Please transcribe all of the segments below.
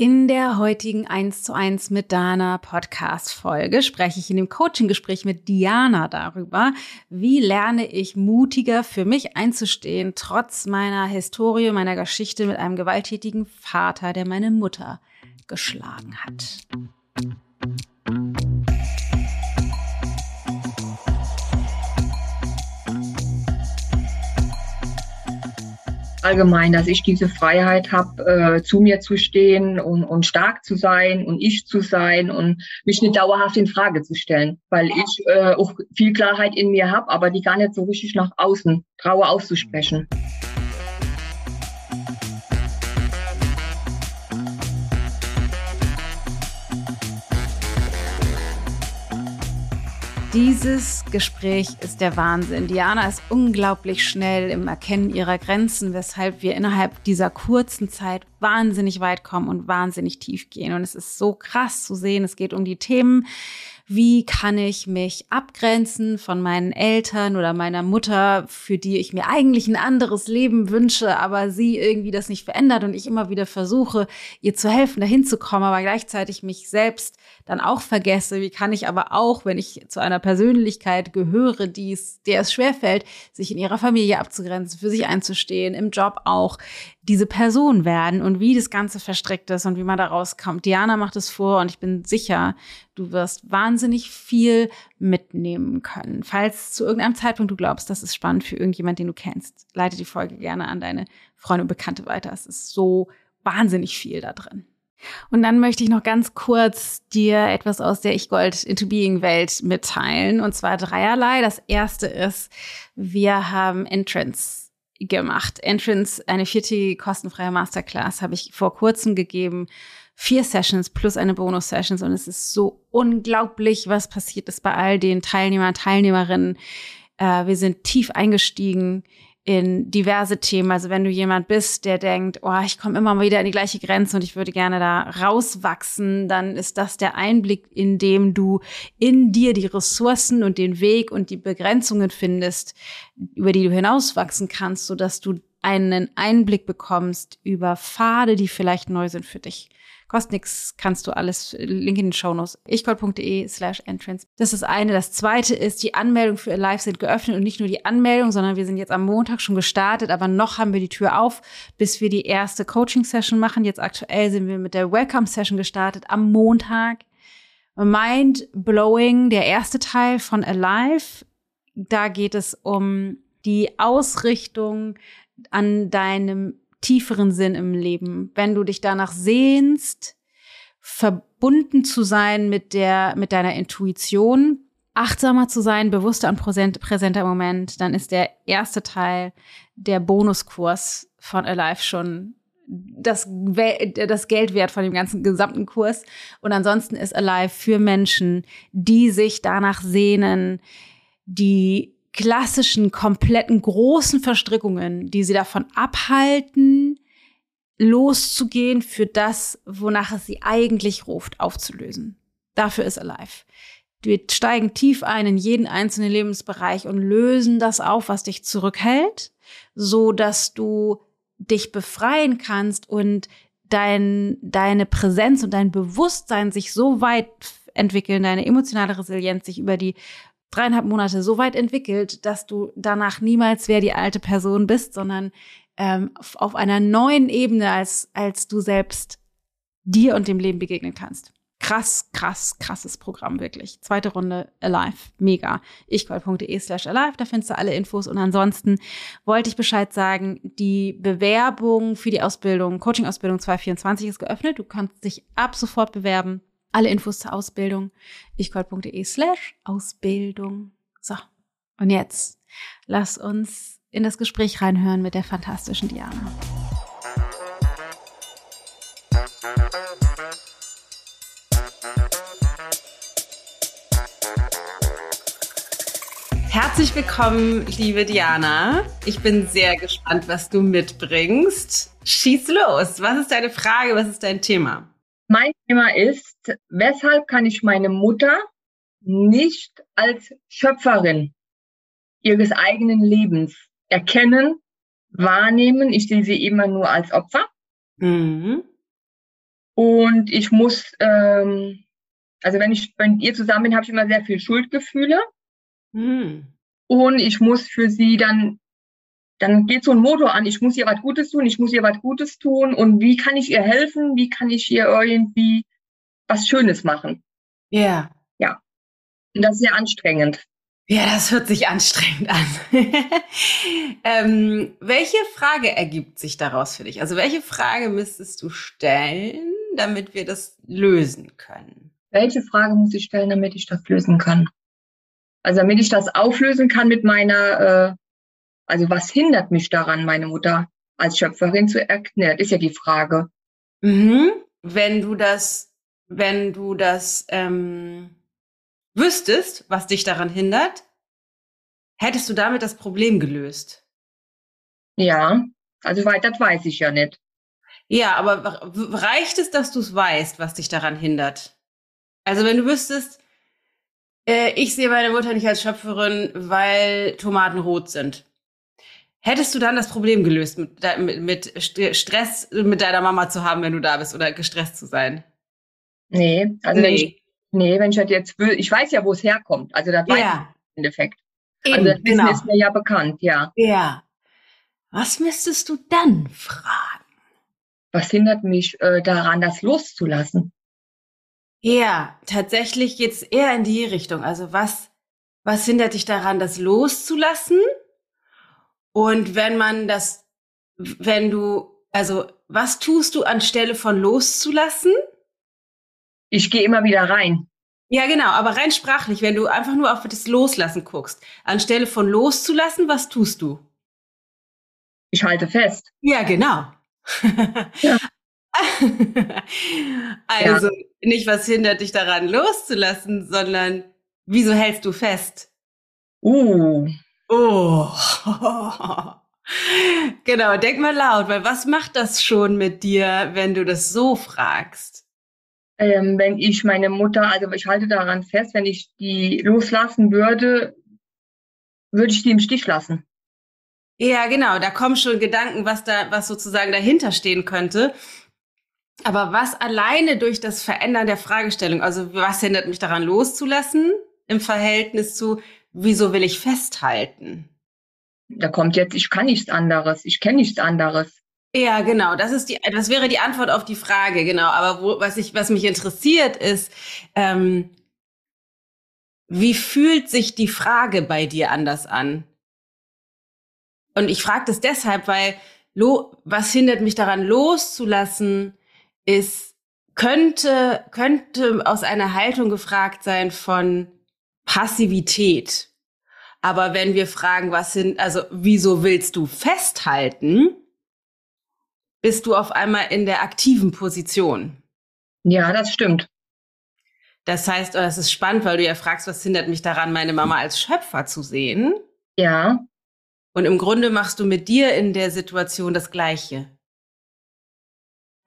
In der heutigen 1 zu 1 mit Dana Podcast Folge spreche ich in dem Coaching-Gespräch mit Diana darüber, wie lerne ich mutiger für mich einzustehen, trotz meiner Historie, meiner Geschichte mit einem gewalttätigen Vater, der meine Mutter geschlagen hat. Allgemein, dass ich diese Freiheit habe, äh, zu mir zu stehen und, und stark zu sein und ich zu sein und mich nicht dauerhaft in Frage zu stellen, weil ich äh, auch viel Klarheit in mir habe, aber die gar nicht so richtig nach außen traue auszusprechen. Dieses Gespräch ist der Wahnsinn. Diana ist unglaublich schnell im Erkennen ihrer Grenzen, weshalb wir innerhalb dieser kurzen Zeit wahnsinnig weit kommen und wahnsinnig tief gehen. Und es ist so krass zu sehen. Es geht um die Themen, wie kann ich mich abgrenzen von meinen Eltern oder meiner Mutter, für die ich mir eigentlich ein anderes Leben wünsche, aber sie irgendwie das nicht verändert und ich immer wieder versuche, ihr zu helfen, dahin zu kommen, aber gleichzeitig mich selbst dann auch vergesse. Wie kann ich aber auch, wenn ich zu einer Persönlichkeit gehöre, die es, der es schwerfällt, sich in ihrer Familie abzugrenzen, für sich einzustehen, im Job auch, diese Person werden und wie das Ganze verstrickt ist und wie man da rauskommt. Diana macht es vor und ich bin sicher, du wirst wahnsinnig viel mitnehmen können. Falls zu irgendeinem Zeitpunkt du glaubst, das ist spannend für irgendjemand, den du kennst, leite die Folge gerne an deine Freunde und Bekannte weiter. Es ist so wahnsinnig viel da drin. Und dann möchte ich noch ganz kurz dir etwas aus der Ich Gold into Being Welt mitteilen. Und zwar dreierlei. Das erste ist, wir haben Entrance gemacht. Entrance, eine viertägige kostenfreie Masterclass, habe ich vor kurzem gegeben. Vier Sessions plus eine Bonus-Sessions und es ist so unglaublich, was passiert ist bei all den Teilnehmern, Teilnehmerinnen. Äh, wir sind tief eingestiegen in diverse Themen. Also wenn du jemand bist, der denkt, oh, ich komme immer wieder in die gleiche Grenze und ich würde gerne da rauswachsen, dann ist das der Einblick, in dem du in dir die Ressourcen und den Weg und die Begrenzungen findest, über die du hinauswachsen kannst, so dass du einen Einblick bekommst über Pfade, die vielleicht neu sind für dich. Kostet nichts, kannst du alles, Link in den Shownotes, ichgold.de slash entrance. Das ist eine. Das zweite ist, die Anmeldung für Alive sind geöffnet und nicht nur die Anmeldung, sondern wir sind jetzt am Montag schon gestartet, aber noch haben wir die Tür auf, bis wir die erste Coaching-Session machen. Jetzt aktuell sind wir mit der Welcome-Session gestartet am Montag. Mind Blowing, der erste Teil von Alive. Da geht es um die Ausrichtung an deinem tieferen Sinn im Leben, wenn du dich danach sehnst, verbunden zu sein mit der, mit deiner Intuition, achtsamer zu sein, bewusster und präsent, präsenter Moment, dann ist der erste Teil der Bonuskurs von Alive schon das, das Geld wert von dem ganzen gesamten Kurs. Und ansonsten ist Alive für Menschen, die sich danach sehnen, die klassischen, kompletten, großen Verstrickungen, die sie davon abhalten, loszugehen für das, wonach es sie eigentlich ruft, aufzulösen. Dafür ist Alive. Wir steigen tief ein in jeden einzelnen Lebensbereich und lösen das auf, was dich zurückhält, so dass du dich befreien kannst und dein, deine Präsenz und dein Bewusstsein sich so weit entwickeln, deine emotionale Resilienz sich über die dreieinhalb Monate so weit entwickelt, dass du danach niemals mehr die alte Person bist, sondern ähm, auf einer neuen Ebene als, als du selbst dir und dem Leben begegnen kannst. Krass, krass, krasses Programm, wirklich. Zweite Runde Alive. Mega. ichgold.de slash alive, da findest du alle Infos. Und ansonsten wollte ich Bescheid sagen, die Bewerbung für die Ausbildung, Coaching-Ausbildung 2024 ist geöffnet. Du kannst dich ab sofort bewerben. Alle Infos zur Ausbildung, ichgold.de slash Ausbildung. So, und jetzt lass uns in das Gespräch reinhören mit der fantastischen Diana. Herzlich willkommen, liebe Diana. Ich bin sehr gespannt, was du mitbringst. Schieß los. Was ist deine Frage? Was ist dein Thema? Mein Thema ist, weshalb kann ich meine Mutter nicht als Schöpferin ihres eigenen Lebens erkennen, wahrnehmen? Ich sehe sie immer nur als Opfer. Mhm. Und ich muss, ähm, also wenn ich mit ihr zusammen bin, habe ich immer sehr viel Schuldgefühle. Mhm. Und ich muss für sie dann, dann geht so ein Motor an, ich muss ihr was Gutes tun, ich muss ihr was Gutes tun. Und wie kann ich ihr helfen? Wie kann ich ihr irgendwie was Schönes machen? Ja. Yeah. Ja. Und das ist sehr anstrengend. Ja, das hört sich anstrengend an. ähm, welche Frage ergibt sich daraus für dich? Also welche Frage müsstest du stellen, damit wir das lösen können? Welche Frage muss ich stellen, damit ich das lösen kann? Also damit ich das auflösen kann mit meiner, äh, also was hindert mich daran, meine Mutter als Schöpferin zu erklären, ist ja die Frage. Mhm. Wenn du das, wenn du das ähm wüsstest, was dich daran hindert, hättest du damit das Problem gelöst. Ja, also das weiß ich ja nicht. Ja, aber reicht es, dass du es weißt, was dich daran hindert? Also wenn du wüsstest, äh, ich sehe meine Mutter nicht als Schöpferin, weil Tomaten rot sind. Hättest du dann das Problem gelöst, mit, mit, mit Stress mit deiner Mama zu haben, wenn du da bist oder gestresst zu sein? Nee, also nee. wenn ich Nee, wenn ich das jetzt will, ich weiß ja, wo es herkommt. Also das weiß ja. ich im Endeffekt. Eben, also das genau. ist mir ja bekannt, ja. Ja. Was müsstest du dann fragen? Was hindert mich äh, daran, das loszulassen? Ja, tatsächlich geht's eher in die Richtung. Also was, was hindert dich daran, das loszulassen? Und wenn man das, wenn du, also was tust du anstelle von loszulassen? ich gehe immer wieder rein. Ja, genau, aber rein sprachlich, wenn du einfach nur auf das Loslassen guckst, anstelle von loszulassen, was tust du? Ich halte fest. Ja, genau. Ja. also ja. nicht, was hindert dich daran loszulassen, sondern wieso hältst du fest? Uh. Oh. genau, denk mal laut, weil was macht das schon mit dir, wenn du das so fragst? ähm, wenn ich meine Mutter, also ich halte daran fest, wenn ich die loslassen würde, würde ich die im Stich lassen. Ja, genau, da kommen schon Gedanken, was da, was sozusagen dahinter stehen könnte. Aber was alleine durch das Verändern der Fragestellung, also was hindert mich daran loszulassen im Verhältnis zu, wieso will ich festhalten? Da kommt jetzt, ich kann nichts anderes, ich kenne nichts anderes. Ja, genau. Das ist die, das wäre die Antwort auf die Frage, genau. Aber wo, was ich, was mich interessiert, ist, ähm, wie fühlt sich die Frage bei dir anders an? Und ich frage das deshalb, weil lo, was hindert mich daran loszulassen, ist, könnte, könnte aus einer Haltung gefragt sein von Passivität. Aber wenn wir fragen, was sind, also wieso willst du festhalten? bist du auf einmal in der aktiven Position. Ja, das stimmt. Das heißt, oh, das ist spannend, weil du ja fragst, was hindert mich daran, meine Mama als Schöpfer zu sehen? Ja. Und im Grunde machst du mit dir in der Situation das Gleiche.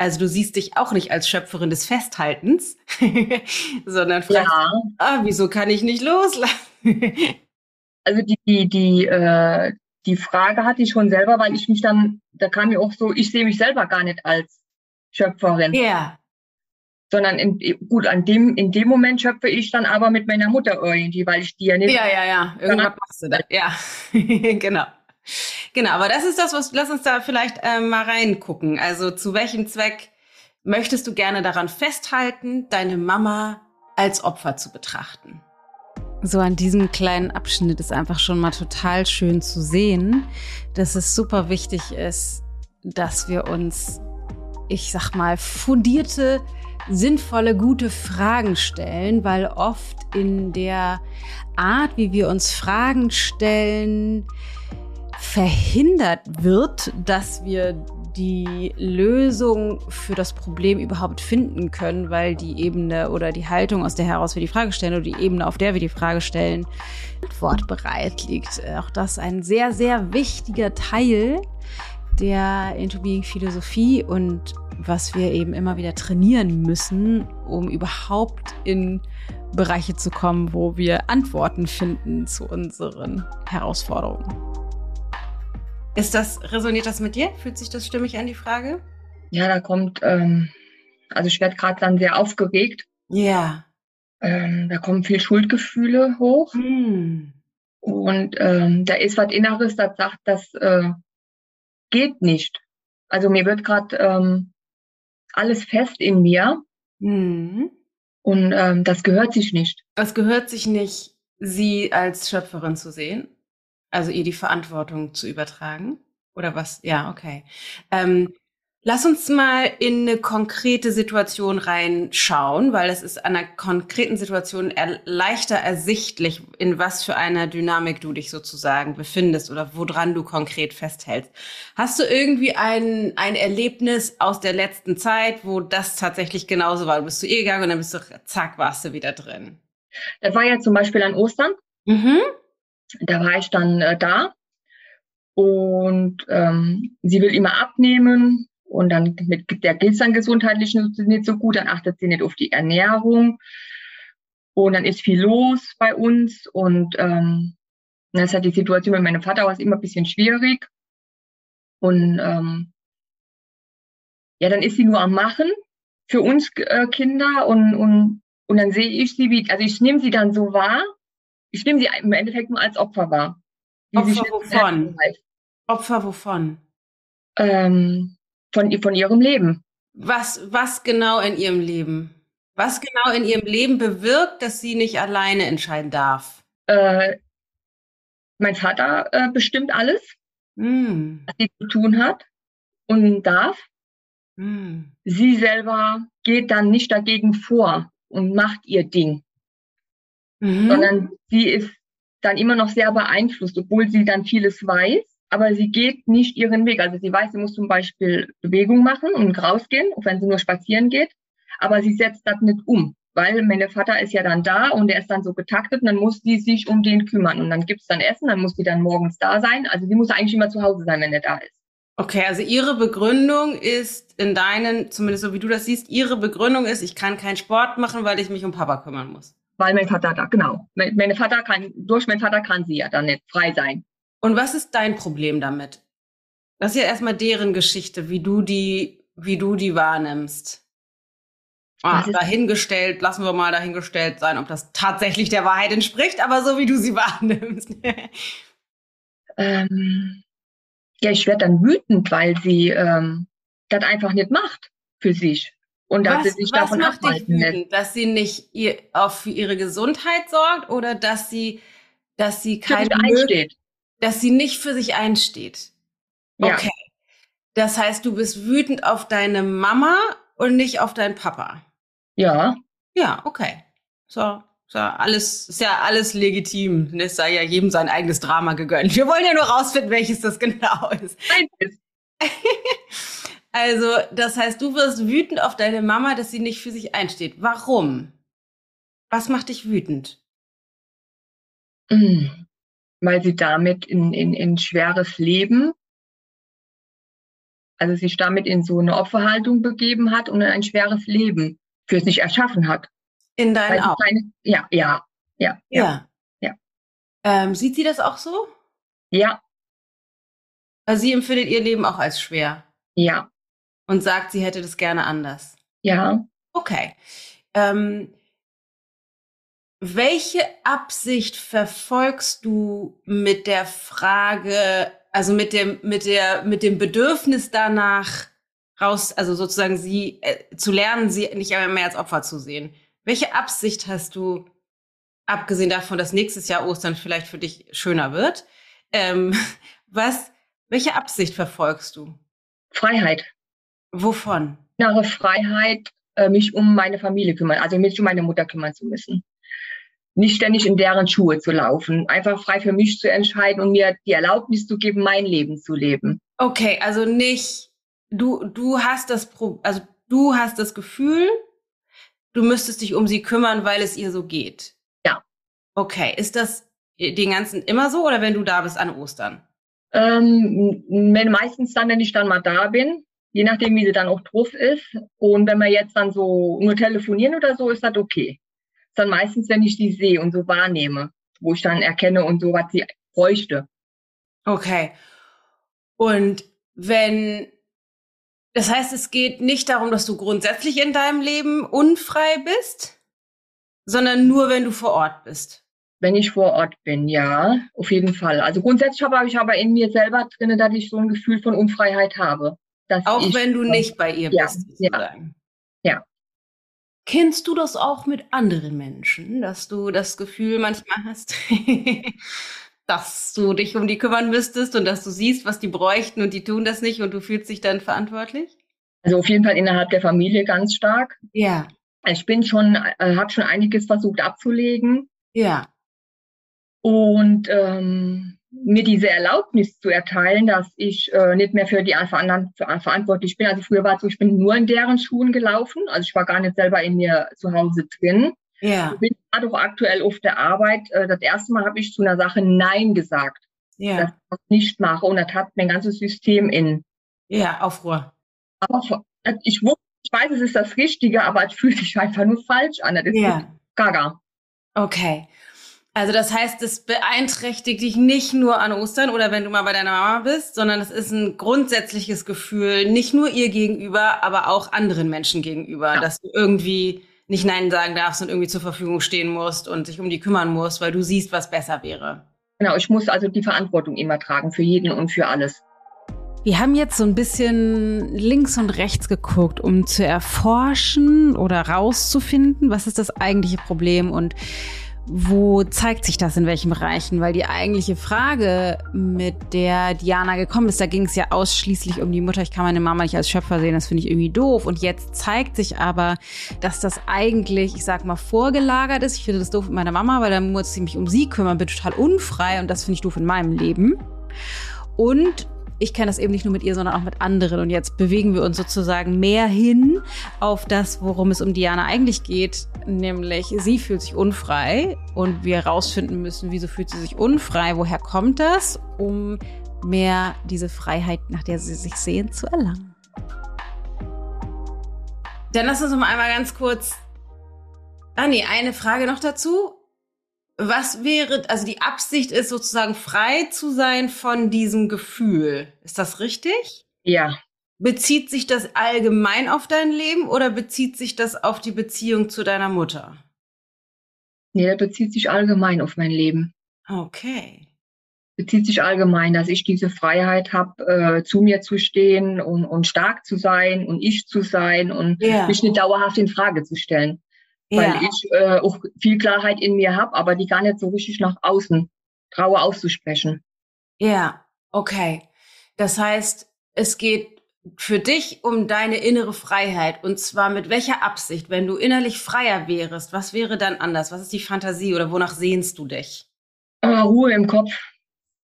Also du siehst dich auch nicht als Schöpferin des Festhaltens, sondern fragst, ja. ah, wieso kann ich nicht loslassen? also die, die, die, äh, die Frage hatte ich schon selber, weil ich mich dann, da kam mir auch so, ich sehe mich selber gar nicht als Schöpferin. Ja. Yeah. Sondern in, gut, an dem, in dem Moment schöpfe ich dann aber mit meiner Mutter irgendwie, weil ich die ja nicht. Ja, ja, ja. Irgendwas machst du da. Ja, genau. Genau, aber das ist das, was, lass uns da vielleicht ähm, mal reingucken. Also zu welchem Zweck möchtest du gerne daran festhalten, deine Mama als Opfer zu betrachten? So an diesem kleinen Abschnitt ist einfach schon mal total schön zu sehen, dass es super wichtig ist, dass wir uns, ich sag mal, fundierte, sinnvolle, gute Fragen stellen, weil oft in der Art, wie wir uns Fragen stellen, verhindert wird, dass wir die Lösung für das Problem überhaupt finden können, weil die Ebene oder die Haltung, aus der heraus wir die Frage stellen oder die Ebene, auf der wir die Frage stellen, Antwort bereit liegt. Auch das ein sehr, sehr wichtiger Teil der Into Being Philosophie und was wir eben immer wieder trainieren müssen, um überhaupt in Bereiche zu kommen, wo wir Antworten finden zu unseren Herausforderungen. Ist das, resoniert das mit dir? Fühlt sich das stimmig an, die Frage? Ja, da kommt, ähm, Also ich werde gerade dann sehr aufgeregt. Ja. Ähm, da kommen viel Schuldgefühle hoch. Hm. Und ähm, da ist was Inneres, das sagt, das äh, geht nicht. Also mir wird gerade ähm, alles fest in mir Hm. und ähm, das gehört sich nicht. Es gehört sich nicht, sie als Schöpferin zu sehen, also ihr die Verantwortung zu übertragen. Oder was? Ja, okay. Ähm, lass uns mal in eine konkrete Situation reinschauen, weil es ist an einer konkreten Situation er leichter ersichtlich, in was für einer Dynamik du dich sozusagen befindest oder woran du konkret festhältst. Hast du irgendwie ein, ein Erlebnis aus der letzten Zeit, wo das tatsächlich genauso war? Du bist zu ihr gegangen und dann bist du, zack, warst du wieder drin. Das war ja zum Beispiel an Ostern. Mhm. Da war ich dann äh, da. Und ähm, sie will immer abnehmen. Und dann mit der geht es dann gesundheitlich nicht so gut, dann achtet sie nicht auf die Ernährung. Und dann ist viel los bei uns. Und ähm, das halt die Situation mit meinem Vater war es immer ein bisschen schwierig. Und ähm, ja, dann ist sie nur am Machen für uns äh, Kinder. Und, und, und dann sehe ich sie, wie, also ich nehme sie dann so wahr, ich nehme sie im Endeffekt nur als Opfer wahr. Opfer wovon? halt, Opfer wovon? Ähm, von, von ihrem Leben. Was, was genau in ihrem Leben? Was genau in ihrem Leben bewirkt, dass sie nicht alleine entscheiden darf? Äh, mein Vater äh, bestimmt alles, Hm. was sie zu tun hat und darf. Hm. Sie selber geht dann nicht dagegen vor und macht ihr Ding, Mhm. sondern sie ist dann immer noch sehr beeinflusst, obwohl sie dann vieles weiß, aber sie geht nicht ihren Weg. Also sie weiß, sie muss zum Beispiel Bewegung machen und rausgehen, auch wenn sie nur spazieren geht, aber sie setzt das nicht um, weil mein Vater ist ja dann da und er ist dann so getaktet und dann muss sie sich um den kümmern und dann gibt's dann Essen, dann muss sie dann morgens da sein. Also sie muss eigentlich immer zu Hause sein, wenn er da ist. Okay, also Ihre Begründung ist in deinen, zumindest so wie du das siehst, Ihre Begründung ist, ich kann keinen Sport machen, weil ich mich um Papa kümmern muss. Weil mein Vater da, genau. Mein, mein Vater kann, durch meinen Vater kann sie ja dann nicht frei sein. Und was ist dein Problem damit? Das ist ja erstmal deren Geschichte, wie du die, wie du die wahrnimmst. Ah, dahingestellt, lassen wir mal dahingestellt sein, ob das tatsächlich der Wahrheit entspricht, aber so wie du sie wahrnimmst. Ähm, ja, ich werde dann wütend, weil sie ähm, das einfach nicht macht für sich. Und dass was sie sich was davon macht dich abhalten wütend? Dass sie nicht ihr, auf für ihre Gesundheit sorgt oder dass sie, dass sie keine einsteht. dass sie nicht für sich einsteht. Ja. Okay. Das heißt, du bist wütend auf deine Mama und nicht auf deinen Papa. Ja, Ja, okay. So, so alles, ist ja alles legitim. Es sei ja jedem sein eigenes Drama gegönnt. Wir wollen ja nur rausfinden, welches das genau ist. nein, ist Also, das heißt, du wirst wütend auf deine Mama, dass sie nicht für sich einsteht. Warum? Was macht dich wütend? Mm. weil sie damit in, in, in schweres Leben, also sich damit in so eine Opferhaltung begeben hat und in ein schweres Leben für sich erschaffen hat. In deinen Augen. keine, ja, ja, ja, ja, Ja. Ja. Ähm, sieht sie das auch so? ja, Also sie empfindet ihr Leben auch als schwer ja, und sagt, sie hätte das gerne anders. ja. Okay. Ähm, welche Absicht verfolgst du mit der Frage, also mit dem, mit der, mit dem Bedürfnis danach raus, also sozusagen sie äh, zu lernen, sie nicht mehr als Opfer zu sehen? Welche Absicht hast du, abgesehen davon, dass nächstes Jahr Ostern vielleicht für dich schöner wird? Ähm, was, welche Absicht verfolgst du? Freiheit. Wovon? Innere Freiheit, äh, mich um meine Familie kümmern, also mich um meine Mutter kümmern zu müssen. Nicht ständig in deren Schuhe zu laufen, einfach frei für mich zu entscheiden und mir die Erlaubnis zu geben, mein Leben zu leben. Okay, also nicht, du, du hast das, also du hast das Gefühl, du müsstest dich um sie kümmern, weil es ihr so geht. Ja. Okay, ist das den ganzen immer so oder wenn du da bist an Ostern? Ähm, wenn, meistens dann, wenn ich dann mal da bin, je nachdem, wie sie dann auch drauf ist. Und wenn wir jetzt dann so nur telefonieren oder so, ist das okay. Ist dann meistens, wenn ich sie sehe und so wahrnehme, wo ich dann erkenne und so, was sie bräuchte. Okay. Und wenn Das heißt, es geht nicht darum, dass du grundsätzlich in deinem Leben unfrei bist, sondern nur, wenn du vor Ort bist. Wenn ich vor Ort bin, ja, auf jeden Fall. Also grundsätzlich habe ich aber in mir selber drin, dass ich so ein Gefühl von Unfreiheit habe. Auch ich, wenn du nicht bei ihr ja, bist. Ja, ja. Kennst du das auch mit anderen Menschen, dass du das Gefühl manchmal hast, dass du dich um die kümmern müsstest und dass du siehst, was die bräuchten und die tun das nicht und du fühlst dich dann verantwortlich? Also auf jeden Fall innerhalb der Familie ganz stark. Ja. Ich bin schon, äh, habe schon einiges versucht abzulegen. Ja. Und ähm, mir diese Erlaubnis zu erteilen, dass ich äh, nicht mehr für die anderen verantwortlich bin. Also früher war es so, ich bin nur in deren Schuhen gelaufen. Also ich war gar nicht selber in mir zu Hause drin. Ja. Ich bin gerade auch aktuell auf der Arbeit. Äh, das erste Mal habe ich zu einer Sache Nein gesagt. Ja. Dass ich das nicht mache. Und das hat mein ganzes System in. Ja, Aufruhr. Aber äh, ich, ich weiß, es ist das Richtige, aber es fühlt sich einfach nur falsch an. Das ist ja. gaga. Okay. Also das heißt, es beeinträchtigt dich nicht nur an Ostern oder wenn du mal bei deiner Mama bist, sondern es ist ein grundsätzliches Gefühl, nicht nur ihr gegenüber, aber auch anderen Menschen gegenüber, ja. dass du irgendwie nicht Nein sagen darfst und irgendwie zur Verfügung stehen musst und dich um die kümmern musst, weil du siehst, was besser wäre. Genau, ich muss also die Verantwortung immer tragen für jeden und für alles. Wir haben jetzt so ein bisschen links und rechts geguckt, um zu erforschen oder rauszufinden, was ist das eigentliche Problem und wo zeigt sich das in welchen Bereichen? Weil die eigentliche Frage, mit der Diana gekommen ist, da ging es ja ausschließlich um die Mutter. Ich kann meine Mama nicht als Schöpfer sehen, das finde ich irgendwie doof. Und jetzt zeigt sich aber, dass das eigentlich, ich sag mal, vorgelagert ist. Ich finde das doof mit meiner Mama, weil dann muss ich mich um sie kümmern, bin total unfrei und das finde ich doof in meinem Leben. Und ich kenne das eben nicht nur mit ihr, sondern auch mit anderen. Und jetzt bewegen wir uns sozusagen mehr hin auf das, worum es um Diana eigentlich geht, nämlich sie fühlt sich unfrei und wir herausfinden müssen, wieso fühlt sie sich unfrei, woher kommt das, um mehr diese Freiheit, nach der sie sich sehen, zu erlangen. Dann lass uns mal einmal ganz kurz. Ah nee, eine Frage noch dazu. Was wäre, also die Absicht ist sozusagen frei zu sein von diesem Gefühl. Ist das richtig? Ja. Bezieht sich das allgemein auf dein Leben oder bezieht sich das auf die Beziehung zu deiner Mutter? Nee, das bezieht sich allgemein auf mein Leben. Okay. Bezieht sich allgemein, dass ich diese Freiheit habe, äh, zu mir zu stehen und, und stark zu sein und ich zu sein und Ja. mich nicht dauerhaft in Frage zu stellen. Weil Ja. ich äh, auch viel Klarheit in mir habe, aber die gar nicht so richtig nach außen traue auszusprechen. Ja, okay. Das heißt, es geht für dich um deine innere Freiheit. Und zwar mit welcher Absicht? Wenn du innerlich freier wärest, was wäre dann anders? Was ist die Fantasie oder wonach sehnst du dich? Äh, Ruhe im Kopf.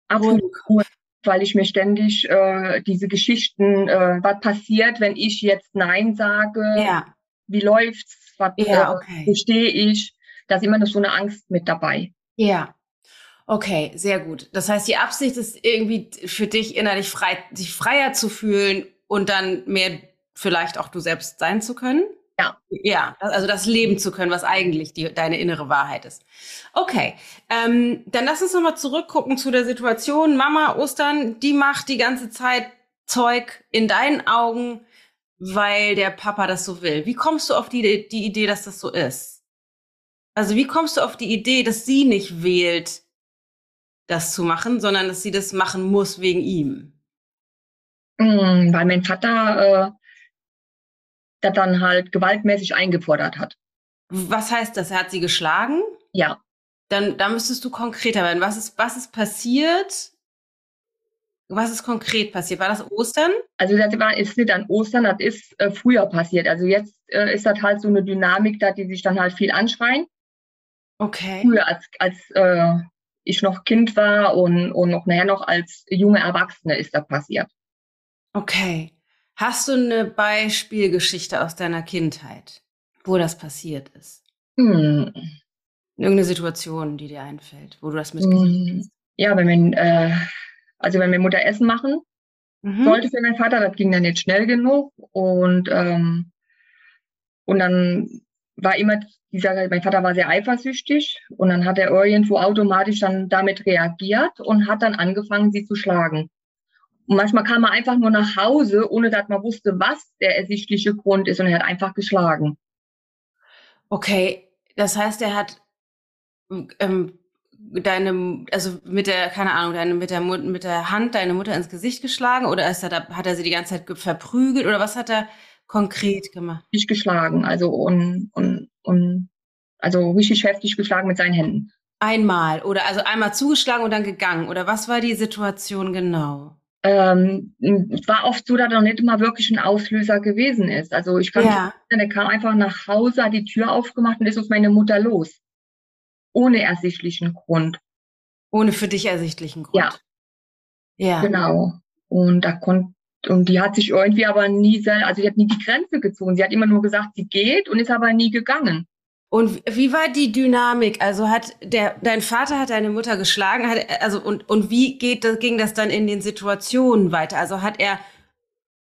Absolut Ruhe Ruhe, weil ich mir ständig äh, diese Geschichten, äh, was passiert, wenn ich jetzt Nein sage, Ja, wie läuft's, was Ja, okay. wo stehe ich, da ist immer noch so eine Angst mit dabei. ja. Okay, sehr gut. Das heißt, die Absicht ist irgendwie für dich innerlich frei, sich freier zu fühlen und dann mehr vielleicht auch du selbst sein zu können? Ja. Ja, also das leben zu können, was eigentlich die, deine innere Wahrheit ist. Okay, ähm, dann lass uns nochmal zurückgucken zu der Situation. Mama Ostern, die macht die ganze Zeit Zeug in deinen Augen, weil der Papa das so will. Wie kommst du auf die, die Idee, dass das so ist? Also wie kommst du auf die Idee, dass sie nicht wählt, das zu machen, sondern dass sie das machen muss wegen ihm? Mm, weil mein Vater äh, das dann halt gewaltmäßig eingefordert hat. Was heißt das? Er hat sie geschlagen? Ja. Dann, da müsstest du konkreter werden. Was ist, was ist passiert? Was ist konkret passiert? War das Ostern? Also das war ist nicht an Ostern, das ist äh, früher passiert. Also jetzt äh, ist das halt so eine Dynamik, da die sich dann halt viel anschreien. Okay. Früher als als äh, ich noch Kind war und und noch nachher noch als junge Erwachsene ist das passiert. Okay. Hast du eine Beispielgeschichte aus deiner Kindheit, wo das passiert ist? Hm. Irgendeine Situation, die dir einfällt, wo du das mitgekriegt Hm. hast? Ja, wenn mein, äh, also wenn meine Mutter Essen machen Mhm. sollte für meinen Vater, das ging dann nicht schnell genug und ähm, und dann war immer dieser, mein Vater war sehr eifersüchtig und dann hat er irgendwo automatisch dann damit reagiert und hat dann angefangen, sie zu schlagen. Und manchmal kam er einfach nur nach Hause, ohne dass man wusste, was der ersichtliche Grund ist und er hat einfach geschlagen. Okay, das heißt, er hat ähm, deine, also mit der, keine Ahnung, deine, mit der, mit der Hand deine Mutter ins Gesicht geschlagen oder ist er da, hat er sie die ganze Zeit verprügelt oder was hat er konkret gemacht? Nicht geschlagen, also und, und, und also richtig heftig geschlagen mit seinen Händen. Einmal oder also einmal zugeschlagen und dann gegangen oder was war die Situation genau? Ähm, es war oft so, dass er nicht immer wirklich ein Auslöser gewesen ist. Also ich kann ja. nicht, er kam einfach nach Hause, hat die Tür aufgemacht und ist auf meine Mutter los ohne ersichtlichen Grund. Ohne für dich ersichtlichen Grund. Ja. Ja. Genau. Und da konnte und die hat sich irgendwie aber nie, also die hat nie die Grenze gezogen. Sie hat immer nur gesagt, sie geht und ist aber nie gegangen. Und wie war die Dynamik? Also hat der, dein Vater hat deine Mutter geschlagen, hat, also und, und wie geht das, ging das dann in den Situationen weiter? Also hat er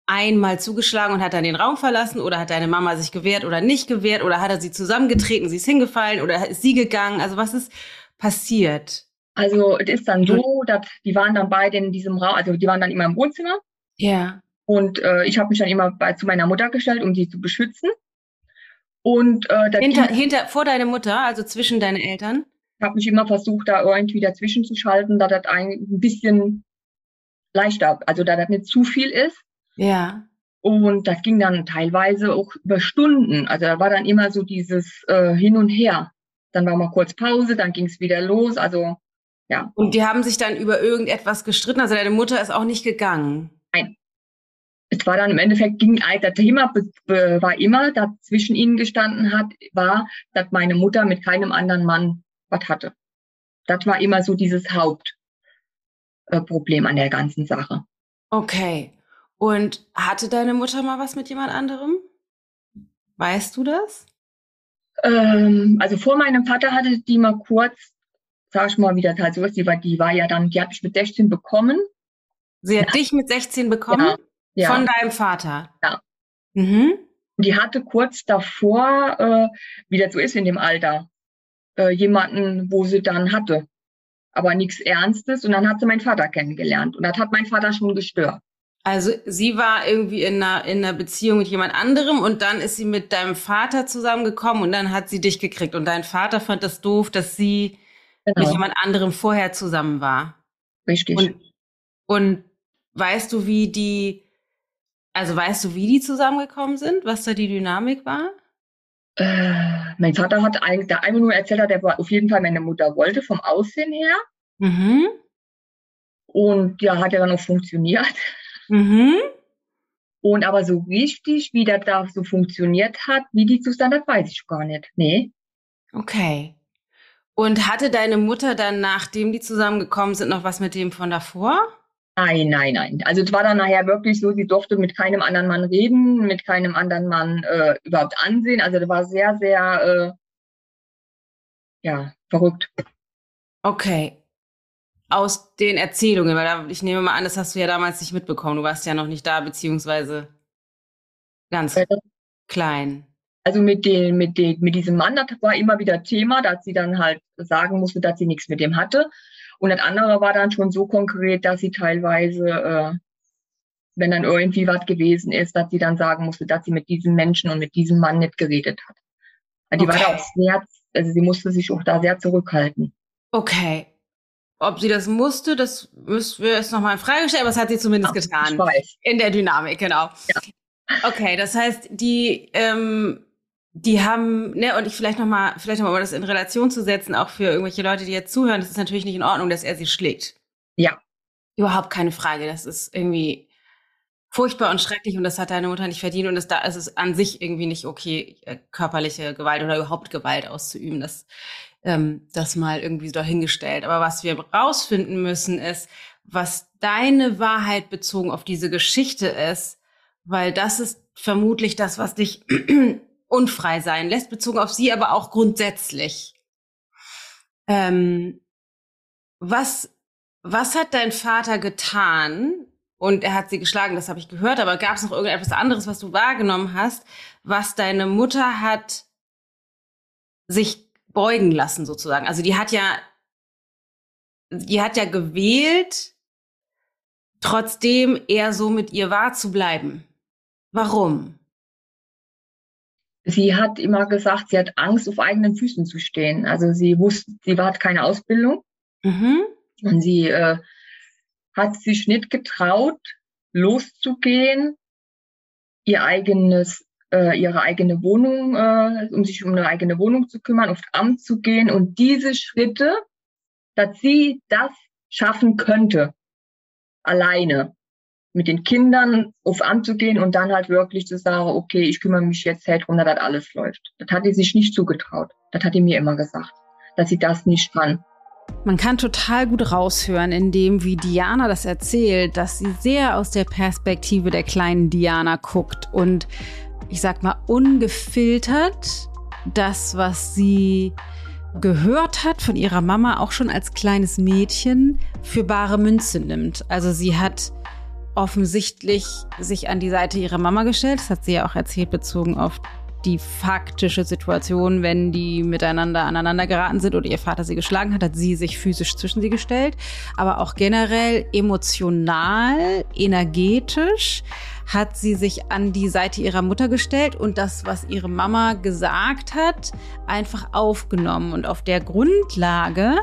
einmal zugeschlagen und hat dann den Raum verlassen oder hat deine Mama sich gewehrt oder nicht gewehrt oder hat er sie zusammengetreten, sie ist hingefallen oder ist sie gegangen? Also was ist passiert? Also es ist dann so, dass die waren dann beide in diesem Raum, also die waren dann immer im Wohnzimmer. Ja. Und äh, ich habe mich dann immer bei, zu meiner Mutter gestellt, um sie zu beschützen. Und äh, hinter, hinter vor deine Mutter, also zwischen deine Eltern. Ich habe mich immer versucht, da irgendwie dazwischen zu schalten, da das ein bisschen leichter, also da das nicht zu viel ist. Ja. Und das ging dann teilweise auch über Stunden. Also da war dann immer so dieses äh, Hin und Her. Dann war mal kurz Pause, dann ging es wieder los. Also ja. Und die haben sich dann über irgendetwas gestritten. Also deine Mutter ist auch nicht gegangen. Nein. Es war dann im Endeffekt ging das Thema war immer, das zwischen ihnen gestanden hat, war, dass meine Mutter mit keinem anderen Mann was hatte. Das war immer so dieses Hauptproblem an der ganzen Sache. Okay. Und hatte deine Mutter mal was mit jemand anderem? Weißt du das? Ähm, also vor meinem Vater hatte die mal kurz, sag ich mal, wie das halt so ist, die war, die war ja dann, die hat mich mit 16 bekommen. Sie hat ja. dich mit 16 bekommen? Ja. ja. Von deinem Vater? Ja. Mhm. Die hatte kurz davor, äh, wie das so ist in dem Alter, äh, jemanden, wo sie dann hatte. Aber nichts Ernstes. Und dann hat sie meinen Vater kennengelernt. Und das hat mein Vater schon gestört. Also sie war irgendwie in einer, in einer Beziehung mit jemand anderem und dann ist sie mit deinem Vater zusammengekommen und dann hat sie dich gekriegt. Und dein Vater fand das doof, dass sie genau. mit jemand anderem vorher zusammen war. Richtig. Und, und weißt du, wie die, also weißt du, wie die zusammengekommen sind, was da die Dynamik war? Äh, mein Vater hat eigentlich da einmal nur erzählt, der auf jeden Fall meine Mutter wollte, vom Aussehen her. Mhm. Und ja, hat ja dann auch funktioniert. Mhm. Und aber so richtig, wie das da so funktioniert hat, wie die zusammen, das weiß ich gar nicht. Nee. Okay. Und hatte deine Mutter dann, nachdem die zusammengekommen sind, noch was mit dem von davor? Nein, nein, nein. Also es war dann nachher wirklich so, sie durfte mit keinem anderen Mann reden, mit keinem anderen Mann äh, überhaupt ansehen. Also das war sehr, sehr, äh, ja, verrückt. Okay aus den Erzählungen, weil ich nehme mal an, das hast du ja damals nicht mitbekommen. Du warst ja noch nicht da, beziehungsweise ganz ja. klein. Also mit den, mit den, mit diesem Mann, das war immer wieder Thema, dass sie dann halt sagen musste, dass sie nichts mit dem hatte. Und das andere war dann schon so konkret, dass sie teilweise, äh, wenn dann irgendwie was gewesen ist, dass sie dann sagen musste, dass sie mit diesem Menschen und mit diesem Mann nicht geredet hat. Also die okay. war da auch sehr, also sie musste sich auch da sehr zurückhalten. Okay. Ob sie das musste, das müssen wir jetzt nochmal in Frage stellen, aber das hat sie zumindest ja, getan. In der Dynamik, genau. Ja. Okay, das heißt, die, ähm, die haben, ne, und ich vielleicht nochmal, vielleicht nochmal, um das in Relation zu setzen, auch für irgendwelche Leute, die jetzt zuhören, das ist natürlich nicht in Ordnung, dass er sie schlägt. Ja. Überhaupt keine Frage. Das ist irgendwie furchtbar und schrecklich und das hat deine Mutter nicht verdient und das da ist es an sich irgendwie nicht okay, äh, körperliche Gewalt oder überhaupt Gewalt auszuüben. Das ähm, das mal irgendwie dahingestellt. Aber was wir rausfinden müssen, ist, was deine Wahrheit bezogen auf diese Geschichte ist, weil das ist vermutlich das, was dich unfrei sein lässt, bezogen auf sie, aber auch grundsätzlich. Ähm, was, was hat dein Vater getan? Und er hat sie geschlagen, das habe ich gehört, aber gab es noch irgendetwas anderes, was du wahrgenommen hast, was deine Mutter hat sich beugen lassen sozusagen. Also die hat ja, die hat ja gewählt, trotzdem eher so mit ihr wahr zu bleiben. Warum? Sie hat immer gesagt, sie hat Angst, auf eigenen Füßen zu stehen. Also sie wusste, sie hat keine Ausbildung. Mhm. Und sie äh, hat sich nicht getraut, loszugehen, ihr eigenes, äh, ihre eigene Wohnung, äh, um sich um eine eigene Wohnung zu kümmern, aufs Amt zu gehen und diese Schritte, dass sie das schaffen könnte, alleine mit den Kindern auf Amt zu gehen und dann halt wirklich zu sagen, okay, ich kümmere mich jetzt halt darum, dass alles läuft. Das hat sie sich nicht zugetraut. Das hat sie mir immer gesagt, dass sie das nicht kann. Man kann total gut raushören, in dem, wie Diana das erzählt, dass sie sehr aus der Perspektive der kleinen Diana guckt und ich sag mal ungefiltert das, was sie gehört hat von ihrer Mama auch schon als kleines Mädchen für bare Münze nimmt. Also sie hat offensichtlich sich an die Seite ihrer Mama gestellt. Das hat sie ja auch erzählt, bezogen auf die faktische Situation, wenn die miteinander aneinander geraten sind oder ihr Vater sie geschlagen hat, hat sie sich physisch zwischen sie gestellt, aber auch generell emotional, energetisch hat sie sich an die Seite ihrer Mutter gestellt und das, was ihre Mama gesagt hat, einfach aufgenommen und auf der Grundlage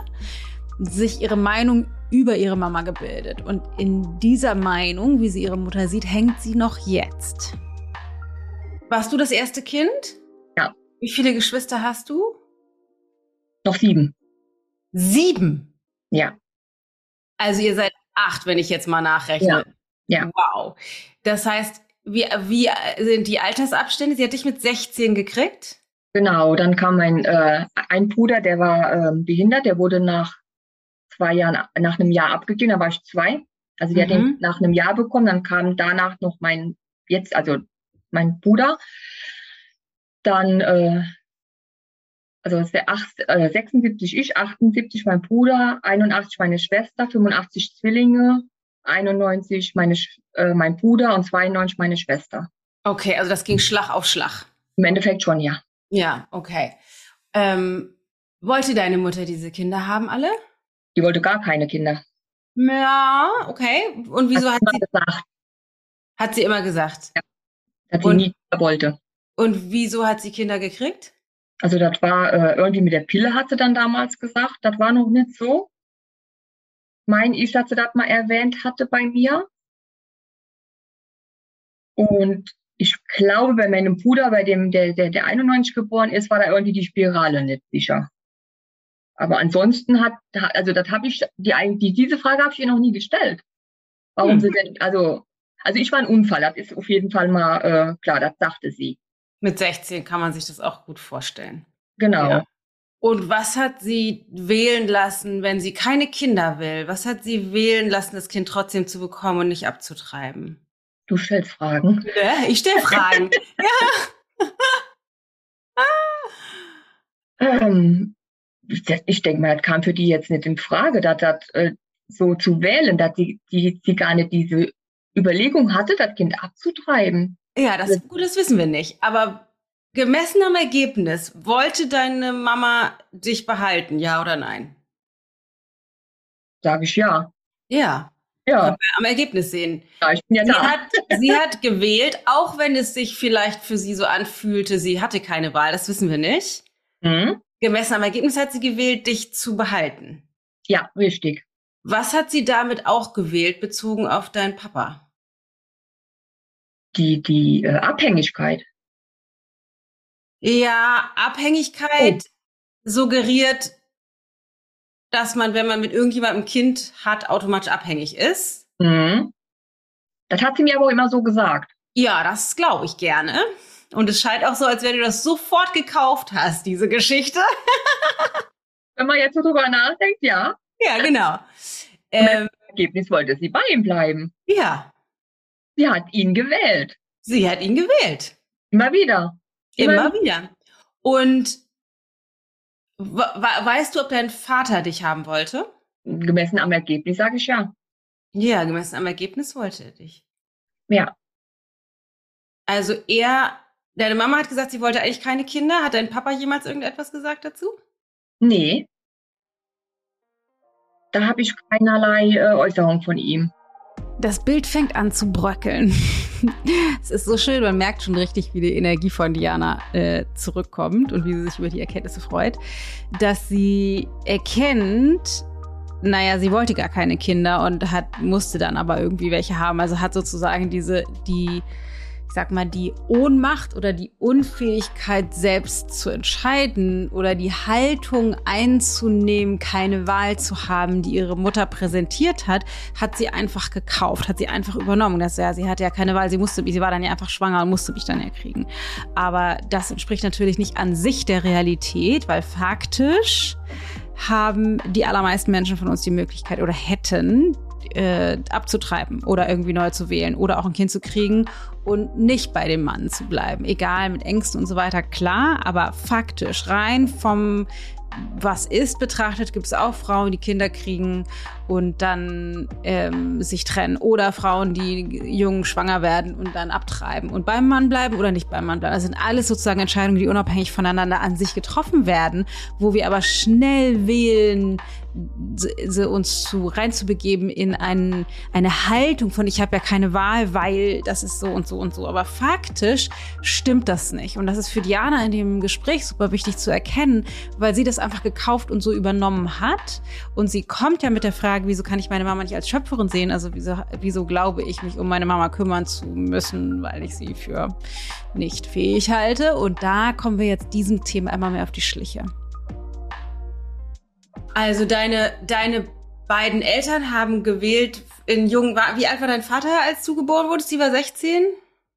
sich ihre Meinung über ihre Mama gebildet. Und in dieser Meinung, wie sie ihre Mutter sieht, hängt sie noch jetzt. Warst du das erste Kind? Ja. Wie viele Geschwister hast du? Noch sieben. Sieben? Ja. Also ihr seid acht, wenn ich jetzt mal nachrechne. Ja. ja. Wow. Das heißt, wie, wie sind die Altersabstände? Sie hat dich mit 16 gekriegt? Genau, dann kam mein äh, ein Bruder, der war äh, behindert, der wurde nach zwei Jahren, nach einem Jahr abgegeben, da war ich zwei. Also die mhm. hat ihn nach einem Jahr bekommen, dann kam danach noch mein, jetzt, also mein Bruder. Dann, äh, also es wäre äh, 76 ich, 78 mein Bruder, 81 meine Schwester, 85 Zwillinge, 91 meine, äh, mein Bruder und 92 meine Schwester. Okay, also das ging Schlag auf Schlag. Im Endeffekt schon, ja. Ja, okay. Ähm, wollte deine Mutter diese Kinder haben alle? Die wollte gar keine Kinder. Ja, okay. Und wieso hat, hat sie gesagt? Hat sie immer gesagt? Ja. Hat sie und, nie wollte. Und wieso hat sie Kinder gekriegt? Also das war äh, irgendwie mit der Pille, hat sie dann damals gesagt. Das war noch nicht so. Mein das mal erwähnt hatte bei mir. Und ich glaube, bei meinem Bruder, bei dem, der, der, der 91 geboren ist, war da irgendwie die Spirale nicht sicher. Aber ansonsten hat, also das habe ich, die, die, diese Frage habe ich ihr noch nie gestellt. Warum hm. sie denn, also, also ich war ein Unfall, das ist auf jeden Fall mal äh, klar, das sagte sie. Mit 16 kann man sich das auch gut vorstellen. Genau. Ja. Und was hat sie wählen lassen, wenn sie keine Kinder will? Was hat sie wählen lassen, das Kind trotzdem zu bekommen und nicht abzutreiben? Du stellst Fragen. Ja, ich stelle Fragen. ja. ähm, ich denke mal, das kam für die jetzt nicht in Frage, dass das äh, so zu wählen, dass die, die, die gar nicht diese Überlegung hatte, das Kind abzutreiben. Ja, das, gut, das wissen wir nicht. Aber gemessen am Ergebnis, wollte deine Mama dich behalten, ja oder nein? Sage ich ja. Ja. Ja. Am Ergebnis sehen. Ja, ich bin ja sie da. Hat, sie hat gewählt, auch wenn es sich vielleicht für sie so anfühlte, sie hatte keine Wahl, das wissen wir nicht. Mhm. Gemessen am Ergebnis hat sie gewählt, dich zu behalten. Ja, richtig. Was hat sie damit auch gewählt, bezogen auf deinen Papa? Die, die äh, Abhängigkeit. Ja, Abhängigkeit oh. suggeriert, dass man, wenn man mit irgendjemandem ein Kind hat, automatisch abhängig ist. Mhm. Das hat sie mir aber immer so gesagt. Ja, das glaube ich gerne. Und es scheint auch so, als wenn du das sofort gekauft hast, diese Geschichte. wenn man jetzt so drüber nachdenkt, ja. Ja, genau. Ähm, Ergebnis wollte sie bei ihm bleiben. Ja. Sie hat ihn gewählt. Sie hat ihn gewählt. Immer wieder. Immer, Immer wieder. Und weißt du, ob dein Vater dich haben wollte? Gemessen am Ergebnis sage ich ja. Ja, gemessen am Ergebnis wollte er dich. Ja. Also er Deine Mama hat gesagt, sie wollte eigentlich keine Kinder. Hat dein Papa jemals irgendetwas gesagt dazu? Nee. Da habe ich keinerlei äh, Äußerung von ihm. Das Bild fängt an zu bröckeln. es ist so schön, man merkt schon richtig, wie die Energie von Diana äh, zurückkommt und wie sie sich über die Erkenntnisse freut, dass sie erkennt, naja, sie wollte gar keine Kinder und hat, musste dann aber irgendwie welche haben. Also hat sozusagen diese, die, sag mal, die Ohnmacht oder die Unfähigkeit, selbst zu entscheiden oder die Haltung einzunehmen, keine Wahl zu haben, die ihre Mutter präsentiert hat, hat sie einfach gekauft, hat sie einfach übernommen. Das, ja, sie hatte ja keine Wahl, sie musste, sie war dann ja einfach schwanger und musste mich dann ja kriegen. Aber das entspricht natürlich nicht an sich der Realität, weil faktisch haben die allermeisten Menschen von uns die Möglichkeit oder hätten, äh, abzutreiben oder irgendwie neu zu wählen oder auch ein Kind zu kriegen und nicht bei dem Mann zu bleiben. Egal mit Ängsten und so weiter, klar, aber faktisch rein vom was ist betrachtet, gibt es auch Frauen, die Kinder kriegen und dann ähm, sich trennen. Oder Frauen, die jung schwanger werden und dann abtreiben und beim Mann bleiben oder nicht beim Mann bleiben. Das sind alles sozusagen Entscheidungen, die unabhängig voneinander an sich getroffen werden, wo wir aber schnell wählen, uns zu reinzubegeben in ein, eine Haltung von ich habe ja keine Wahl, weil das ist so und so und so. Aber faktisch stimmt das nicht. Und das ist für Diana in dem Gespräch super wichtig zu erkennen, weil sie das einfach gekauft und so übernommen hat. Und sie kommt ja mit der Frage, wieso kann ich meine Mama nicht als Schöpferin sehen? Also wieso, wieso glaube ich, mich um meine Mama kümmern zu müssen, weil ich sie für nicht fähig halte? Und da kommen wir jetzt diesem Thema immer mehr auf die Schliche. Also deine, deine beiden Eltern haben gewählt in jungen, wie alt war dein Vater, als du geboren wurdest? Die war 16?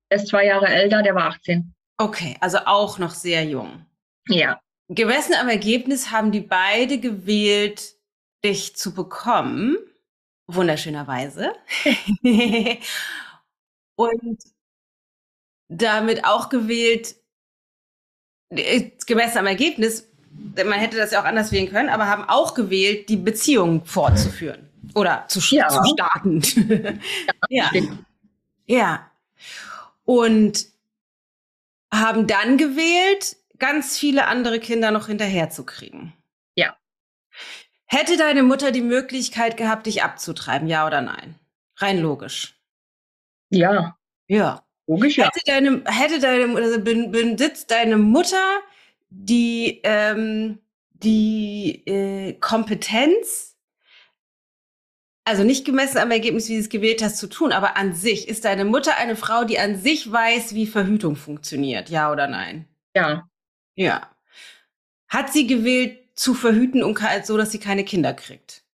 Er ist zwei Jahre älter, der war 18. Okay, also auch noch sehr jung. Ja. Gemessen am Ergebnis haben die beide gewählt, dich zu bekommen. Wunderschönerweise. Und damit auch gewählt, äh, gemessen am Ergebnis, man hätte das ja auch anders wählen können, aber haben auch gewählt, die Beziehung fortzuführen oder zu, ja. zu starten. ja. ja. Und haben dann gewählt, ganz viele andere Kinder noch hinterherzukriegen. Hätte deine Mutter die Möglichkeit gehabt, dich abzutreiben, ja oder nein? Rein logisch. Ja. Ja. Logisch, ja. Hätte deine, hätte deine, also besitzt deine Mutter die, ähm, die äh, Kompetenz, also nicht gemessen am Ergebnis, wie du es gewählt hast, zu tun, aber an sich, ist deine Mutter eine Frau, die an sich weiß, wie Verhütung funktioniert, ja oder nein? Ja. Ja. Hat sie gewählt, zu verhüten und so, dass sie keine Kinder kriegt?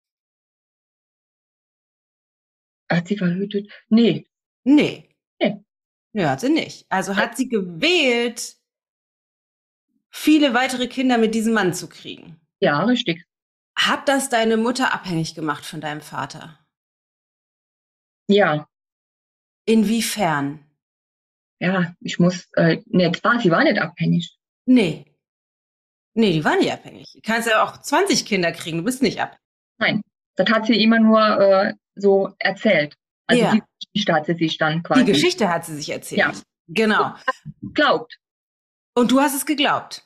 Hat sie verhütet? Nee. Nee. Nee. Ja, hat sie nicht. Also hat sie gewählt, viele weitere Kinder mit diesem Mann zu kriegen. Ja, richtig. Hat das deine Mutter abhängig gemacht von deinem Vater? Ja. Inwiefern? Ja, ich muss, äh, nee, zwar, sie war nicht abhängig. Nee. Nee, die war nicht abhängig. Du kannst ja auch 20 Kinder kriegen, du bist nicht ab. Nein, das hat sie immer nur äh, so erzählt. Also ja. die Geschichte hat sie sich dann quasi. Die Geschichte hat sie sich erzählt. Ja. Genau. Glaubt. Und du hast es geglaubt.